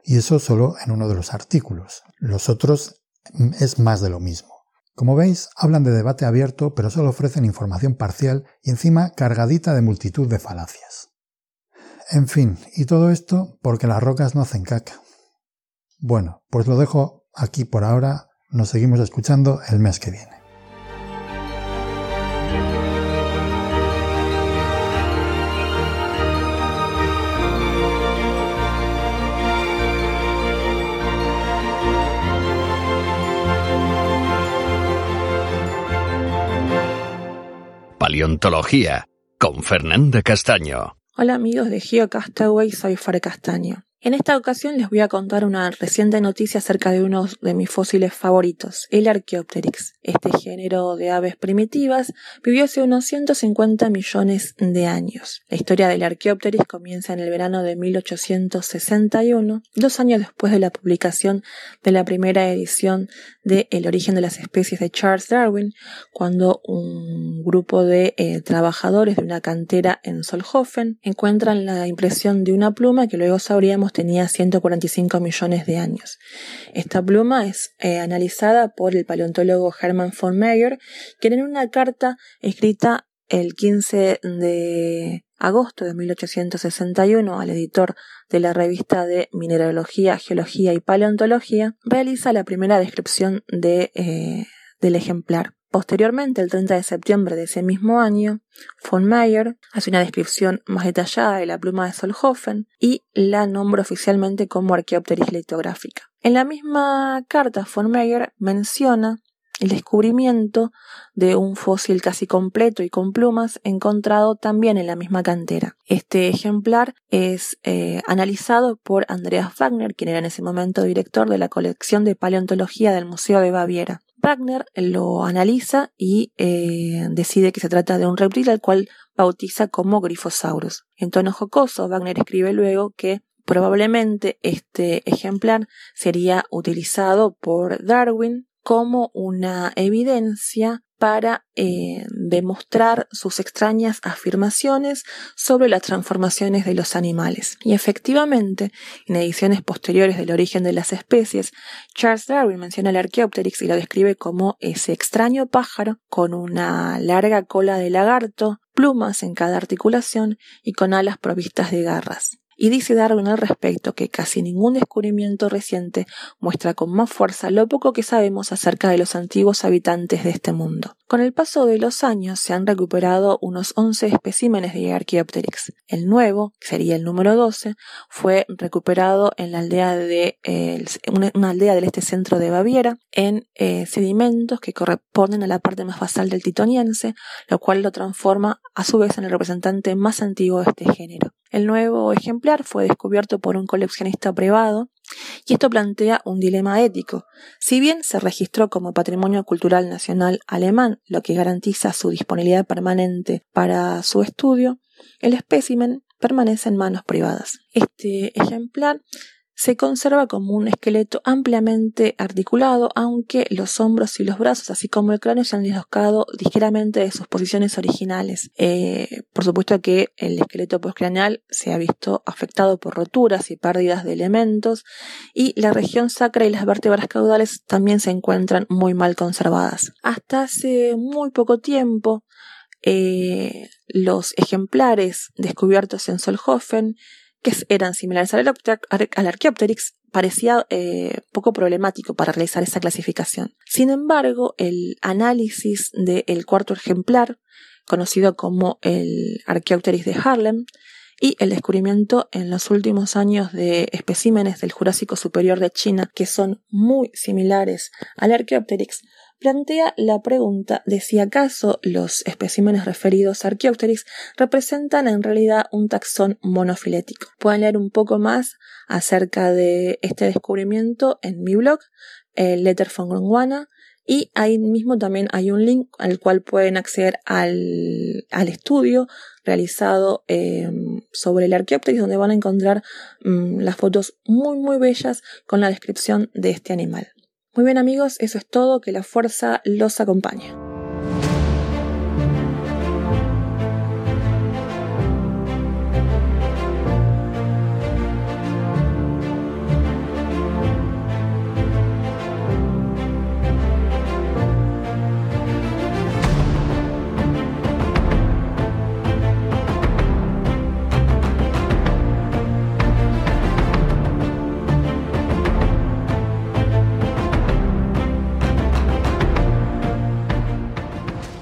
Y eso solo en uno de los artículos. Los otros mm, es más de lo mismo. Como veis, hablan de debate abierto, pero solo ofrecen información parcial y encima cargadita de multitud de falacias. En fin, y todo esto porque las rocas no hacen caca. Bueno, pues lo dejo aquí por ahora, nos seguimos escuchando el mes que viene. Paleontología con Fernanda Castaño. Hola amigos de GeoCastaway, soy Fare Castaño. En esta ocasión les voy a contar una reciente noticia acerca de uno de mis fósiles favoritos, el Archaeopteryx. Este género de aves primitivas vivió hace unos 150 millones de años. La historia del Archaeopteryx comienza en el verano de 1861, dos años después de la publicación de la primera edición de El origen de las especies de Charles Darwin, cuando un grupo de eh, trabajadores de una cantera en Solhofen encuentran la impresión de una pluma que luego sabríamos tenía 145 millones de años. Esta pluma es eh, analizada por el paleontólogo Hermann von Meyer, quien en una carta escrita el 15 de agosto de 1861 al editor de la revista de Mineralogía, Geología y Paleontología, realiza la primera descripción de, eh, del ejemplar. Posteriormente, el 30 de septiembre de ese mismo año, von Meyer hace una descripción más detallada de la pluma de Solhofen y la nombra oficialmente como Archaeopteryx litográfica. En la misma carta, von Meyer menciona el descubrimiento de un fósil casi completo y con plumas encontrado también en la misma cantera. Este ejemplar es eh, analizado por Andreas Wagner, quien era en ese momento director de la colección de paleontología del Museo de Baviera. Wagner lo analiza y eh, decide que se trata de un reptil al cual bautiza como Gryphosaurus. En tono jocoso, Wagner escribe luego que probablemente este ejemplar sería utilizado por Darwin como una evidencia para eh, demostrar sus extrañas afirmaciones sobre las transformaciones de los animales. Y efectivamente, en ediciones posteriores del origen de las especies, Charles Darwin menciona el Archaeopteryx y lo describe como ese extraño pájaro con una larga cola de lagarto, plumas en cada articulación y con alas provistas de garras y dice Darwin al respecto que casi ningún descubrimiento reciente muestra con más fuerza lo poco que sabemos acerca de los antiguos habitantes de este mundo. Con el paso de los años se han recuperado unos 11 especímenes de Archaeopteryx. El nuevo, que sería el número 12, fue recuperado en la aldea de una, aldea del este centro de Baviera en eh, sedimentos que corresponden a la parte más basal del titoniense, lo cual lo transforma a su vez en el representante más antiguo de este género. El nuevo ejemplar fue descubierto por un coleccionista privado y esto plantea un dilema ético. Si bien se registró como patrimonio cultural nacional alemán, lo que garantiza su disponibilidad permanente para su estudio, el espécimen permanece en manos privadas. Este ejemplar se conserva como un esqueleto ampliamente articulado, aunque los hombros y los brazos, así como el cráneo, se han dislocado ligeramente de sus posiciones originales. Eh, por supuesto que el esqueleto postcraneal se ha visto afectado por roturas y pérdidas de elementos, y la región sacra y las vértebras caudales también se encuentran muy mal conservadas. Hasta hace muy poco tiempo, eh, los ejemplares descubiertos en Solhofen que eran similares al, Archaeopteryx, parecía eh, poco problemático para realizar esa clasificación. Sin embargo, el análisis del cuarto ejemplar, conocido como el Archaeopteryx de Harlem, y el descubrimiento en los últimos años de especímenes del Jurásico Superior de China que son muy similares al Archaeopteryx plantea la pregunta de si acaso los especímenes referidos a Archaeopteryx representan en realidad un taxón monofilético. Pueden leer un poco más acerca de este descubrimiento en mi blog, el Letter from Gondwana, y ahí mismo también hay un link al cual pueden acceder al, estudio realizado em, sobre el Archaeopteryx, donde van a encontrar mm, las fotos muy muy bellas con la descripción de este animal. Muy bien amigos, eso es todo, que la fuerza los acompañe.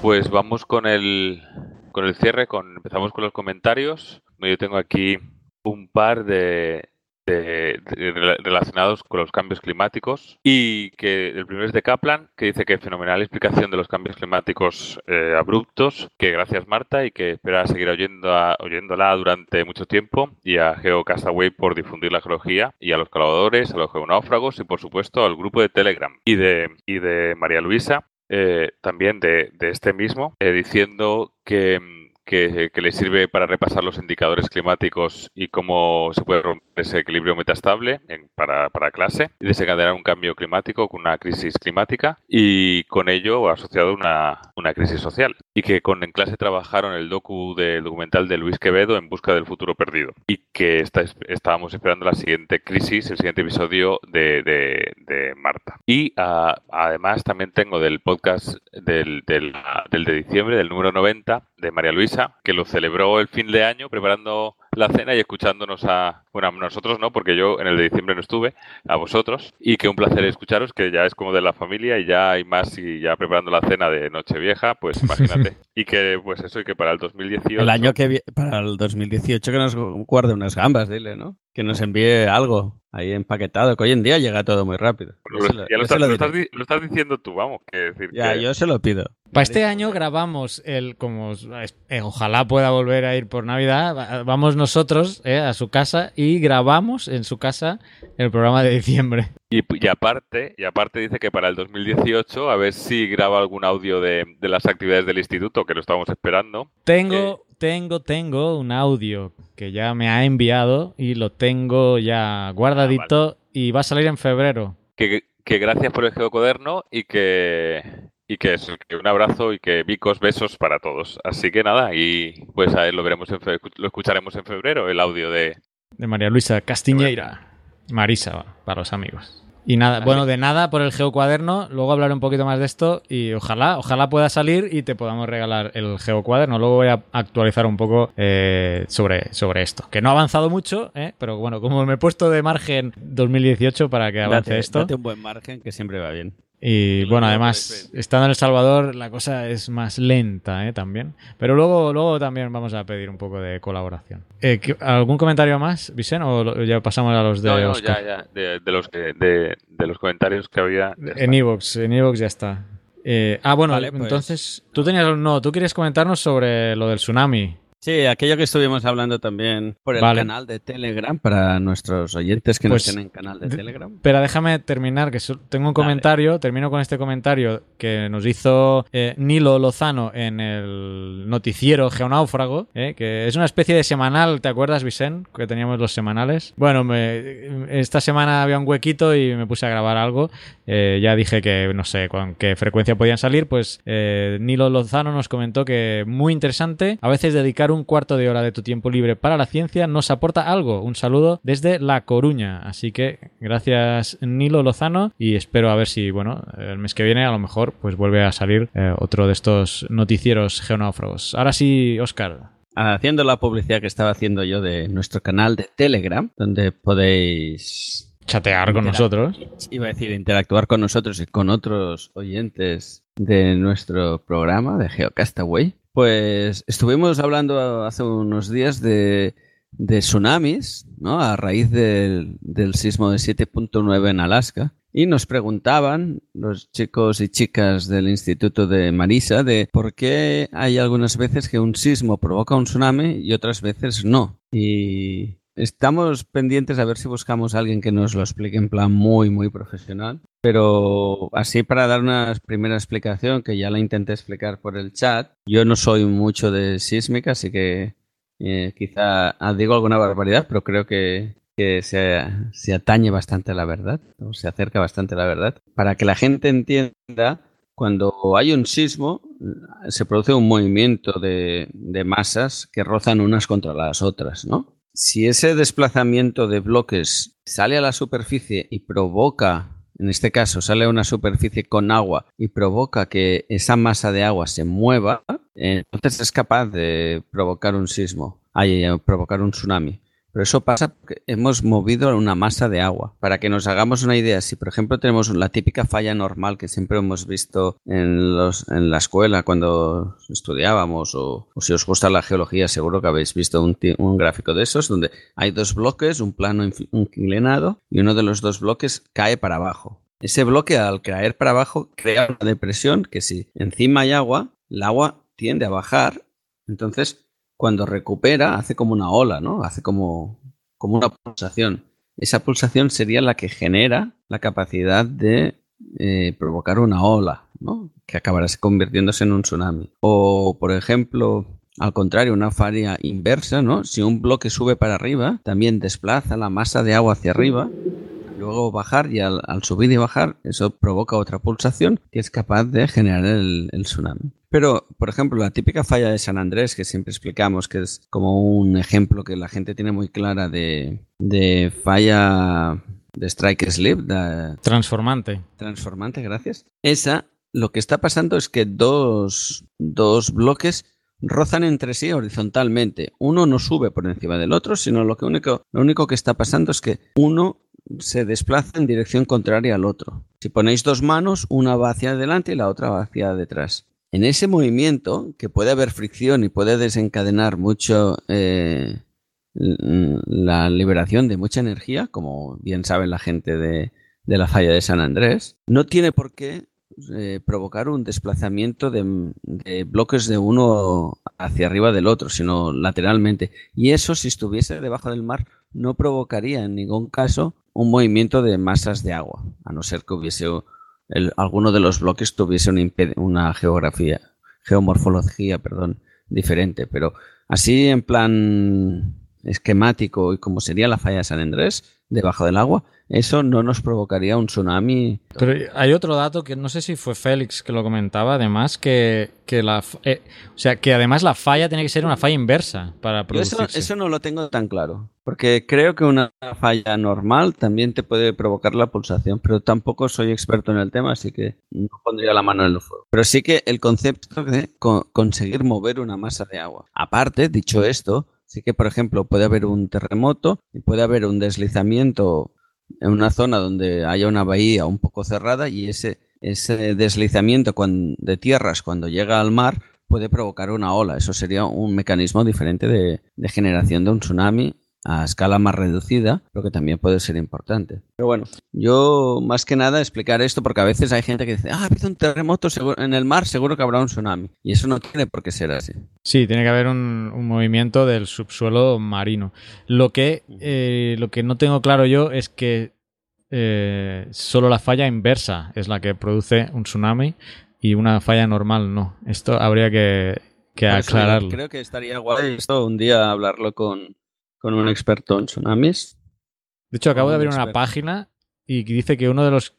Pues vamos con el, con el cierre, con, empezamos con los comentarios. Yo tengo aquí un par de, relacionados con los cambios climáticos y que el primero es de Kaplan que dice que fenomenal explicación de los cambios climáticos eh, abruptos que gracias Marta y que espera seguir oyendo oyéndola durante mucho tiempo y a Geo Castaway por difundir la geología y a los colaboradores, a los geonáufragos y por supuesto al grupo de Telegram y de, y de María Luisa eh, también de, este mismo, eh, diciendo que, que, le sirve para repasar los indicadores climáticos y cómo se puede romper ese equilibrio metastable para, para, clase y desencadenar un cambio climático con una crisis climática y con ello asociado una, una crisis social. Y que con en clase trabajaron el docu del documental de Luis Quevedo en busca del futuro perdido. Y que está, estábamos esperando la siguiente crisis, el siguiente episodio de, de, Marta. Y ah, además también tengo del podcast del, del, del de diciembre, del número 90, de María Luisa, que lo celebró el fin de año preparando la cena y escuchándonos a, bueno, a nosotros no, porque yo en el de diciembre no estuve, a vosotros, y que un placer escucharos, que ya es como de la familia y ya hay más y ya preparando la cena de Nochevieja, pues imagínate. y que, pues eso, y que para el 2018... El año que para el 2018 que nos guarde unas gambas, dile, ¿no? Que nos envíe algo ahí empaquetado, que hoy en día llega todo muy rápido. ya lo, estás, diciendo tú, vamos. Que decir ya, yo se lo pido. Para este año grabamos el, como eh, ojalá pueda volver a ir por Navidad, vamos nosotros eh, a su casa y grabamos en su casa el programa de diciembre. Y, aparte, y aparte dice que para el 2018 a ver si graba algún audio de, las actividades del instituto, que lo estamos esperando. Tengo, eh, tengo, tengo un audio que ya me ha enviado y lo tengo ya guardadito ah, y va a salir en febrero. Que, que gracias por el geocuaderno y que y que, es, un abrazo y que vicos, besos para todos. Así que nada, y pues a él lo veremos en lo escucharemos en febrero, el audio de... De María Luisa Castiñeira. Marisa, para los amigos. Y nada, bueno, de nada por el geocuaderno. Luego hablaré un poquito más de esto y ojalá, ojalá pueda salir y te podamos regalar el geocuaderno. Luego voy a actualizar un poco eh, sobre, sobre esto. Que no ha avanzado mucho, eh, pero bueno, como me he puesto de margen 2018 para que avance esto. Date un buen margen que siempre va bien. Y bueno, además, estando en El Salvador, la cosa es más lenta ¿eh? también. Pero luego, luego también vamos a pedir un poco de colaboración. Eh, ¿Algún comentario más, Vicente? ¿O ya pasamos a los de no, no, ya, ya. De, los de, los comentarios que había. En Evox, en Evox ya está. Eh, ah, bueno, pues entonces, tú tenías. No, tú querías comentarnos sobre lo del tsunami. Sí, aquello que estuvimos hablando también por el canal de Telegram para nuestros oyentes que no pues, tienen canal de Telegram. Pero déjame terminar, que tengo un comentario, termino con este comentario que nos hizo eh, Nilo Lozano en el noticiero Geonáufrago, eh, que es una especie de semanal, ¿te acuerdas, Vicente? Que teníamos los semanales. Bueno, esta semana había un huequito y me puse a grabar algo. Eh, ya dije que no sé con qué frecuencia podían salir, pues Nilo Lozano nos comentó que muy interesante, a veces dedicar un un cuarto de hora de tu tiempo libre para la ciencia nos aporta algo. Un saludo desde La Coruña. Así que gracias Nilo Lozano y espero a ver si, bueno, el mes que viene a lo mejor pues vuelve a salir eh, otro de estos noticieros geonáufragos. Ahora sí, Oscar, haciendo la publicidad que estaba haciendo yo de nuestro canal de Telegram, donde podéis chatear con nosotros. Iba a decir interactuar con nosotros y con otros oyentes de nuestro programa de GeoCastaway. Pues estuvimos hablando hace unos días de, tsunamis, ¿no? A raíz del, sismo de 7.9 en Alaska. Y nos preguntaban los chicos y chicas del Instituto de Marisa de por qué hay algunas veces que un sismo provoca un tsunami y otras veces no. Y estamos pendientes a ver si buscamos a alguien que nos lo explique en plan muy, muy profesional. Pero así para dar una primera explicación, que ya la intenté explicar por el chat, yo no soy mucho de sísmica, así que eh, quizá digo alguna barbaridad, pero creo que, se, atañe bastante a la verdad, o se acerca bastante a la verdad. Para que la gente entienda, cuando hay un sismo, se produce un movimiento de, de masas que rozan unas contra las otras, ¿no? Si ese desplazamiento de bloques sale a la superficie y provoca en este caso sale a una superficie con agua y provoca que esa masa de agua se mueva, entonces es capaz de provocar un sismo, hay, provocar un tsunami. Pero eso pasa porque hemos movido una masa de agua. Para que nos hagamos una idea, si por ejemplo tenemos la típica falla normal que siempre hemos visto en, los, en la escuela cuando estudiábamos, o, si os gusta la geología, seguro que habéis visto un, un gráfico de esos, donde hay dos bloques, un plano inclinado, y uno de los dos bloques cae para abajo. Ese bloque al caer para abajo crea una depresión que si encima hay agua, el agua tiende a bajar, entonces cuando recupera hace como una ola, ¿no? Hace como, como una pulsación. Esa pulsación sería la que genera la capacidad de eh, provocar una ola, ¿no? Que acabará convirtiéndose en un tsunami. O, por ejemplo, al contrario, una falla inversa, ¿no? Si un bloque sube para arriba, también desplaza la masa de agua hacia arriba luego bajar y al, subir y bajar eso provoca otra pulsación que es capaz de generar el, tsunami. Pero, por ejemplo, la típica falla de San Andrés que siempre explicamos, que es como un ejemplo que la gente tiene muy clara de, falla de strike slip. transformante. Transformante, gracias. Esa, lo que está pasando es que dos, dos bloques rozan entre sí horizontalmente. Uno no sube por encima del otro, sino lo, que único, lo único que está pasando es que uno se desplaza en dirección contraria al otro. Si ponéis dos manos, una va hacia adelante y la otra va hacia detrás. En ese movimiento, que puede haber fricción y puede desencadenar mucho eh, la liberación de mucha energía, como bien saben la gente de, la falla de San Andrés, no tiene por qué eh, provocar un desplazamiento de, de, bloques de uno hacia arriba del otro, sino lateralmente. Y eso, si estuviese debajo del mar, no provocaría en ningún caso un movimiento de masas de agua, a no ser que hubiese alguno de los bloques tuviese una, una geografía, geomorfología, perdón, diferente. Pero así en plan esquemático y como sería la falla de San Andrés, debajo del agua, eso no nos provocaría un tsunami. Pero hay otro dato que no sé si fue Félix que lo comentaba, además que, la eh, o sea que además la falla tiene que ser una falla inversa para producirse. Eso, eso, no lo tengo tan claro, porque creo que una falla normal también te puede provocar la pulsación, pero tampoco soy experto en el tema, así que no pondría la mano en el fuego. Pero sí que el concepto de conseguir mover una masa de agua. Aparte, dicho esto, sí que por ejemplo puede haber un terremoto y puede haber un deslizamiento en una zona donde haya una bahía un poco cerrada y ese, ese deslizamiento de tierras cuando llega al mar puede provocar una ola. Eso sería un mecanismo diferente de, de generación de un tsunami a escala más reducida, lo que también puede ser importante. Pero bueno, yo más que nada explicar esto porque a veces hay gente que dice, ah, ha habido un terremoto en el mar, seguro que habrá un tsunami. Y eso no tiene por qué ser así. Sí, tiene que haber un, movimiento del subsuelo marino. Lo que, eh, lo que no tengo claro yo es que eh, solo la falla inversa es la que produce un tsunami y una falla normal no. Esto habría que, que aclararlo. Creo que estaría guay esto un día hablarlo con, con un experto en tsunamis. De hecho, acabo de abrir una página y dice que uno de los...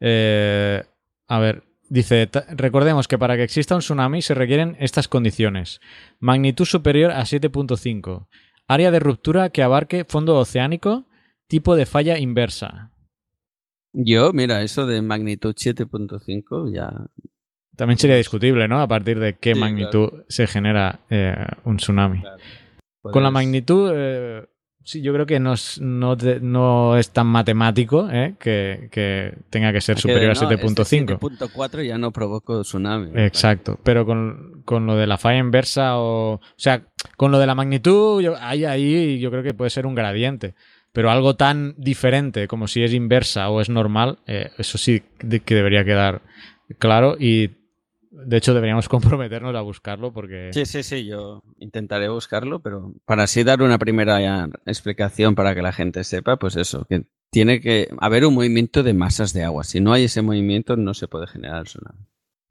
Eh, a ver, dice, recordemos que para que exista un tsunami se requieren estas condiciones. Magnitud superior a 7.5. Área de ruptura que abarque fondo oceánico. Tipo de falla inversa. Yo, mira, eso de magnitud 7.5 ya... También sería discutible, ¿no? A partir de qué magnitud se genera eh, un tsunami. Con la magnitud, eh, sí, yo creo que no es, no, es tan matemático eh, que, tenga que ser superior a 7.5. 7.4 ya no provocó tsunami. Exacto, pero con, lo de la falla inversa o... O sea, con lo de la magnitud, ahí, ahí yo creo que puede ser un gradiente. pero algo tan diferente como si es inversa o es normal, eh, eso sí que debería quedar claro y de hecho deberíamos comprometernos a buscarlo porque... Sí, sí, sí, yo intentaré buscarlo, pero para así dar una primera explicación para que la gente sepa, pues eso, que tiene que haber un movimiento de masas de agua. Si no hay ese movimiento no se puede generar tsunami.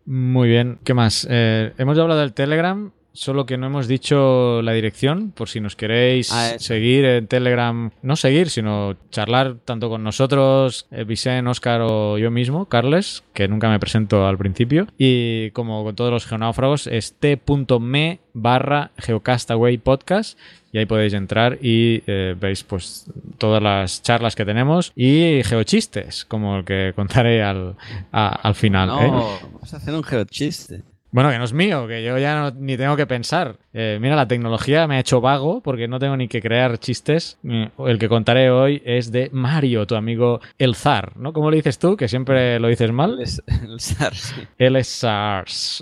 Muy bien, ¿qué más? Eh, hemos hablado del Telegram, solo que no hemos dicho la dirección, por si nos queréis Ah, seguir en Telegram, no seguir, sino charlar tanto con nosotros, eh, Vicen, Oscar o yo mismo, Carles, que nunca me presento al principio, y como con todos los geonáufragos, es t.me barra geocastaway podcast y ahí podéis entrar y eh, veis pues todas las charlas que tenemos y geochistes, como el que contaré al, a- al final. No, ¿eh? vamos a hacer un geochiste. Bueno, que no es mío, que yo ya no- ni tengo que pensar. Eh, mira, la tecnología me ha hecho vago porque no tengo ni que crear chistes. Eh, El que contaré hoy es de Mario, tu amigo el zar, ¿no? ¿Cómo le dices tú? Que siempre lo dices mal. El, el sí. Ah, El Él es SARS.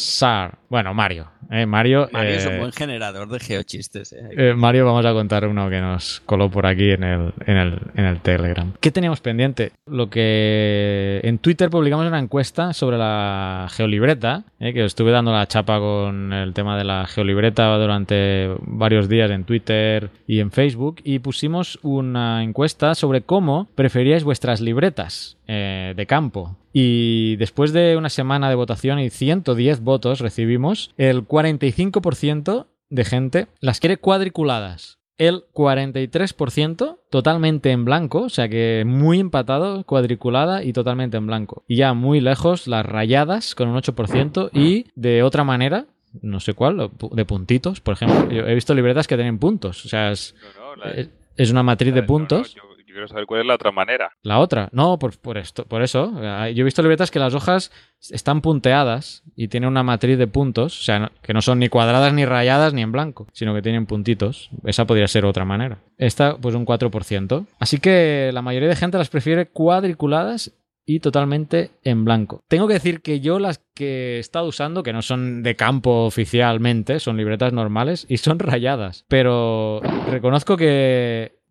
SAR. Bueno, Mario. eh, Mario, Mario es eh, un buen generador de geochistes. ¿eh? eh, Mario, vamos a contar uno que nos coló por aquí en el, en el, en el Telegram. ¿Qué teníamos pendiente? Lo que en Twitter publicamos una encuesta sobre la geolibreta, eh, que estuve dando la chapa con el tema de la geolibreta durante varios días en Twitter y en Facebook, y pusimos una encuesta sobre cómo preferíais vuestras libretas eh, de campo. Y después de una semana de votación y 110 votos recibimos, el 45% de gente las quiere cuadriculadas. El 43% totalmente en blanco, o sea que muy empatado, cuadriculada y totalmente en blanco. Y ya muy lejos las rayadas con un 8% y de otra manera, no sé cuál, de puntitos, por ejemplo. Yo he visto libretas que tienen puntos, o sea, es, No, no, la- es- es una matriz de no, puntos. yo, quiero saber cuál es la otra manera. La otra, no, por, esto, por eso. Eh, Yo he visto libretas que las hojas están punteadas y tienen una matriz de puntos, o sea, que no son ni cuadradas ni rayadas ni en blanco, sino que tienen puntitos. Esa podría ser otra manera. Esta, pues un 4%. Así que la mayoría de gente las prefiere cuadriculadas y totalmente en blanco. Tengo que decir que yo las que he estado usando, que no son de campo oficialmente, son libretas normales y son rayadas. Pero reconozco que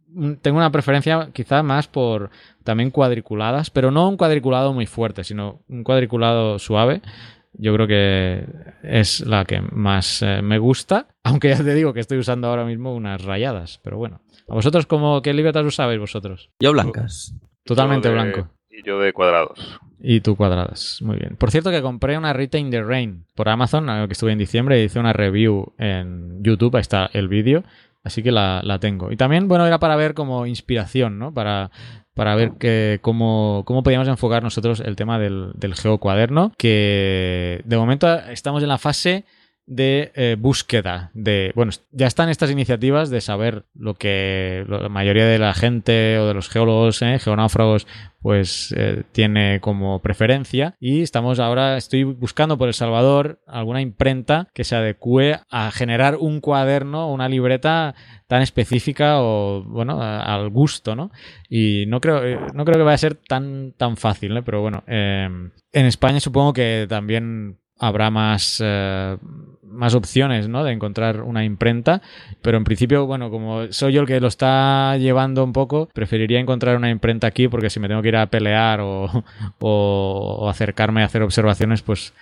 tengo una preferencia quizá más por también cuadriculadas, pero no un cuadriculado muy fuerte, sino un cuadriculado suave. Yo creo que es la que más eh, me gusta, aunque ya te digo que estoy usando ahora mismo unas rayadas, pero bueno. ¿A vosotros cómo, qué libretas usabais vosotros? Yo blancas. Totalmente Yo de- blanco. Y yo de cuadrados. Y tú cuadradas. Muy bien. Por cierto que compré una Rita in the Rain por Amazon, que estuve en diciembre y hice una review en YouTube, ahí está el vídeo, así que la, la tengo. Y también, bueno, era para ver como inspiración, ¿no? Para, para ver que, cómo, cómo podíamos enfocar nosotros el tema del, del geocuaderno, que de momento estamos en la fase de eh, búsqueda de bueno ya están estas iniciativas de saber lo que la mayoría de la gente o de los geólogos eh, geonáufragos pues eh, tiene como preferencia. Y estamos ahora estoy buscando por El Salvador alguna imprenta que se adecue a generar un cuaderno una libreta tan específica o bueno al gusto no y no creo eh, no creo que vaya a ser tan tan fácil pero bueno en España supongo que también habrá más, eh, más opciones ¿no? de encontrar una imprenta, pero en principio, bueno, como soy yo el que lo está llevando un poco, preferiría encontrar una imprenta aquí porque si me tengo que ir a pelear o, o- acercarme a hacer observaciones, pues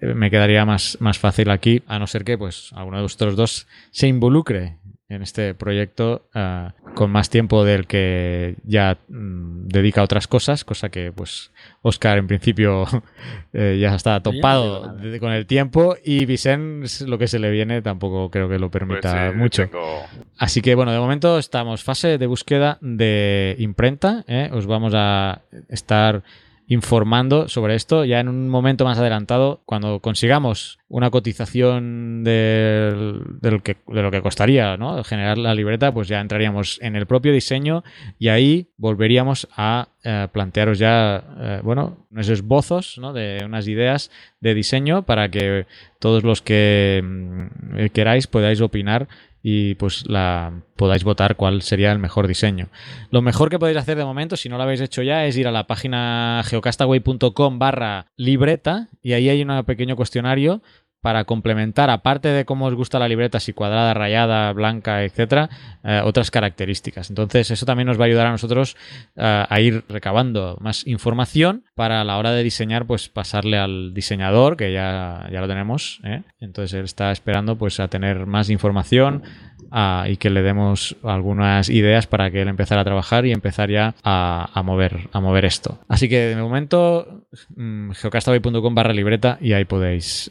eh, me quedaría más, más fácil aquí, a no ser que pues alguno de vosotros dos se involucre en este proyecto eh, con más tiempo del que ya mm, dedica a otras cosas, cosa que pues Oscar en principio eh, ya está no topado de- con el tiempo y Vicent lo que se le viene tampoco creo que lo Pues, permita eh, mucho. tengo- Así que bueno, de momento estamos fase de búsqueda de imprenta. ¿eh? Os vamos a estar informando sobre esto ya en un momento más adelantado cuando consigamos una cotización del, del que, de lo que costaría ¿no? generar la libreta pues ya entraríamos en el propio diseño y ahí volveríamos a eh, plantearos ya eh, bueno unos esbozos de unas ideas de diseño para que todos los que mm, eh, queráis podáis opinar y pues la podáis votar cuál sería el mejor diseño. Lo mejor que podéis hacer de momento, si no lo habéis hecho ya, es ir a la página geocastaway.com barra libreta y ahí hay un pequeño cuestionario para complementar, aparte de cómo os gusta la libreta, si cuadrada, rayada, blanca, etcétera, eh, otras características. Entonces, eso también nos va a ayudar a nosotros eh, a ir recabando más información para a la hora de diseñar, pues pasarle al diseñador, que ya, ya lo tenemos. ¿eh? Entonces, él está esperando pues a tener más información, a- y que le demos algunas ideas para que él empezara a trabajar y empezar ya a, mover, a mover esto. Así que de momento, mm, geocastaway.com barra libreta y ahí podéis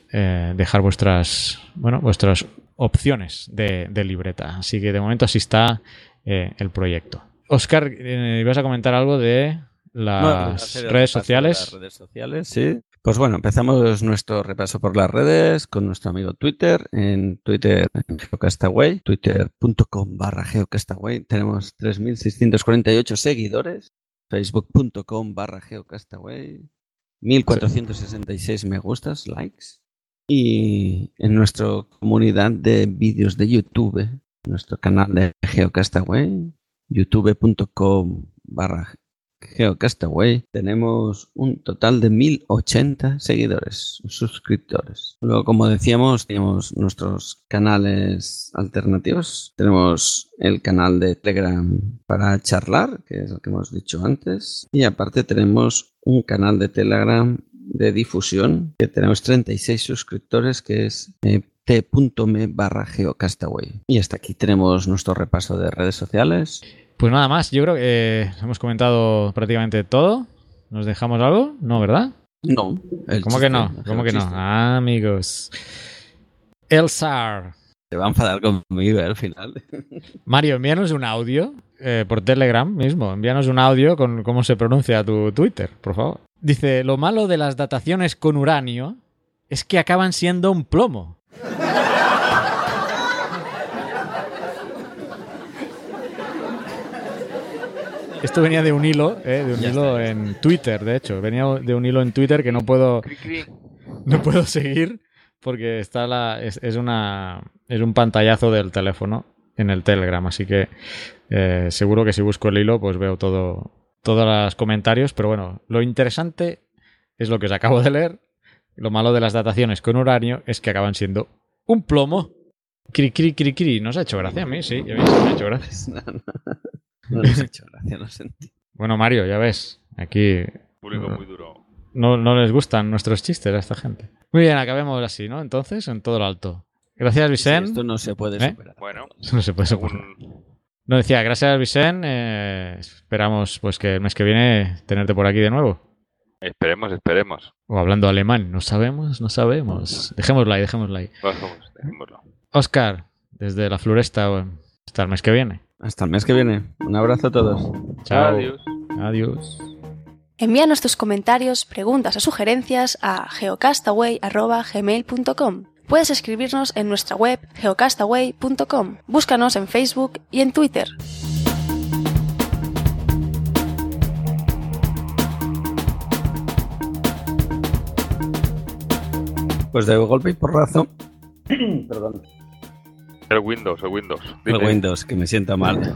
dejar vuestras, bueno, vuestras opciones de, de libreta. Así que de momento así está eh, el proyecto. Oscar, eh, ibas a comentar algo de las redes sociales. Las redes sociales, sí. Pues bueno, empezamos nuestro repaso por las redes con nuestro amigo Twitter. En Twitter, en Geocastaway, twitter.com barra Geocastaway. Tenemos 3.648 seguidores. Facebook.com barra Geocastaway. 1.466 me gustas, likes. Y en nuestra comunidad de vídeos de YouTube, nuestro canal de Geocastaway, youtube.com barra Geocastaway, tenemos un total de 1080 seguidores, suscriptores. Luego, como decíamos, tenemos nuestros canales alternativos. Tenemos el canal de Telegram para charlar, que es lo que hemos dicho antes. Y aparte tenemos un canal de Telegram de difusión, que tenemos 36 suscriptores, que es eh, t.me barra geocastaway. Y hasta aquí tenemos nuestro repaso de redes sociales. Pues nada más, yo creo que eh, hemos comentado prácticamente todo. ¿Nos dejamos algo? No, ¿verdad? No. el ¿Cómo chiste, que no? ¿Cómo que no? Ah, amigos. Elsar. Se va a enfadar conmigo eh, al final. Mario, envíanos un audio eh, por Telegram mismo. Envíanos un audio con cómo se pronuncia tu Twitter, por favor. Dice, lo malo de las dataciones con uranio es que acaban siendo un plomo. Esto venía de un hilo, eh, de un Ya hilo está. en Twitter, de hecho. Venía de un hilo en Twitter que no puedo, no puedo seguir porque está la, es, es una, es un pantallazo del teléfono en el Telegram. Así que eh, seguro que si busco el hilo, pues veo todo, todos los comentarios. Pero bueno, lo interesante es lo que os acabo de leer. Lo malo de las dataciones con uranio es que acaban siendo un plomo. Cri, cri, cri, cri. Nos ha hecho gracia a mí, sí. A mí sí me ha hecho gracia. no, no. No les he hecho gracia, lo sentí. Bueno, Mario, ya ves. Aquí Público muy duro. No, no les gustan nuestros chistes a esta gente. Muy bien, acabemos así, ¿no? Entonces, en todo lo alto. Gracias, Vicente. Esto no se puede ¿Eh? superar. Bueno, No se puede según No decía, gracias, Vicente. eh, esperamos pues que el mes que viene tenerte por aquí de nuevo. esperemos, esperemos. O hablando alemán. No sabemos, no sabemos. Dejémosla ahí, dejémosla ahí. Vamos, dejémoslo. Oscar, desde la floresta, bueno, hasta el mes que viene. Hasta el mes que viene. Un abrazo a todos. Chao. Adiós. Adiós. Envíanos tus comentarios, preguntas o sugerencias a geocastaway.gmail.com. Puedes escribirnos en nuestra web geocastaway.com. Búscanos en Facebook y en Twitter. Pues de golpe y porrazo. Perdón. El Windows, el Windows. El Dime. Windows, que me sienta mal.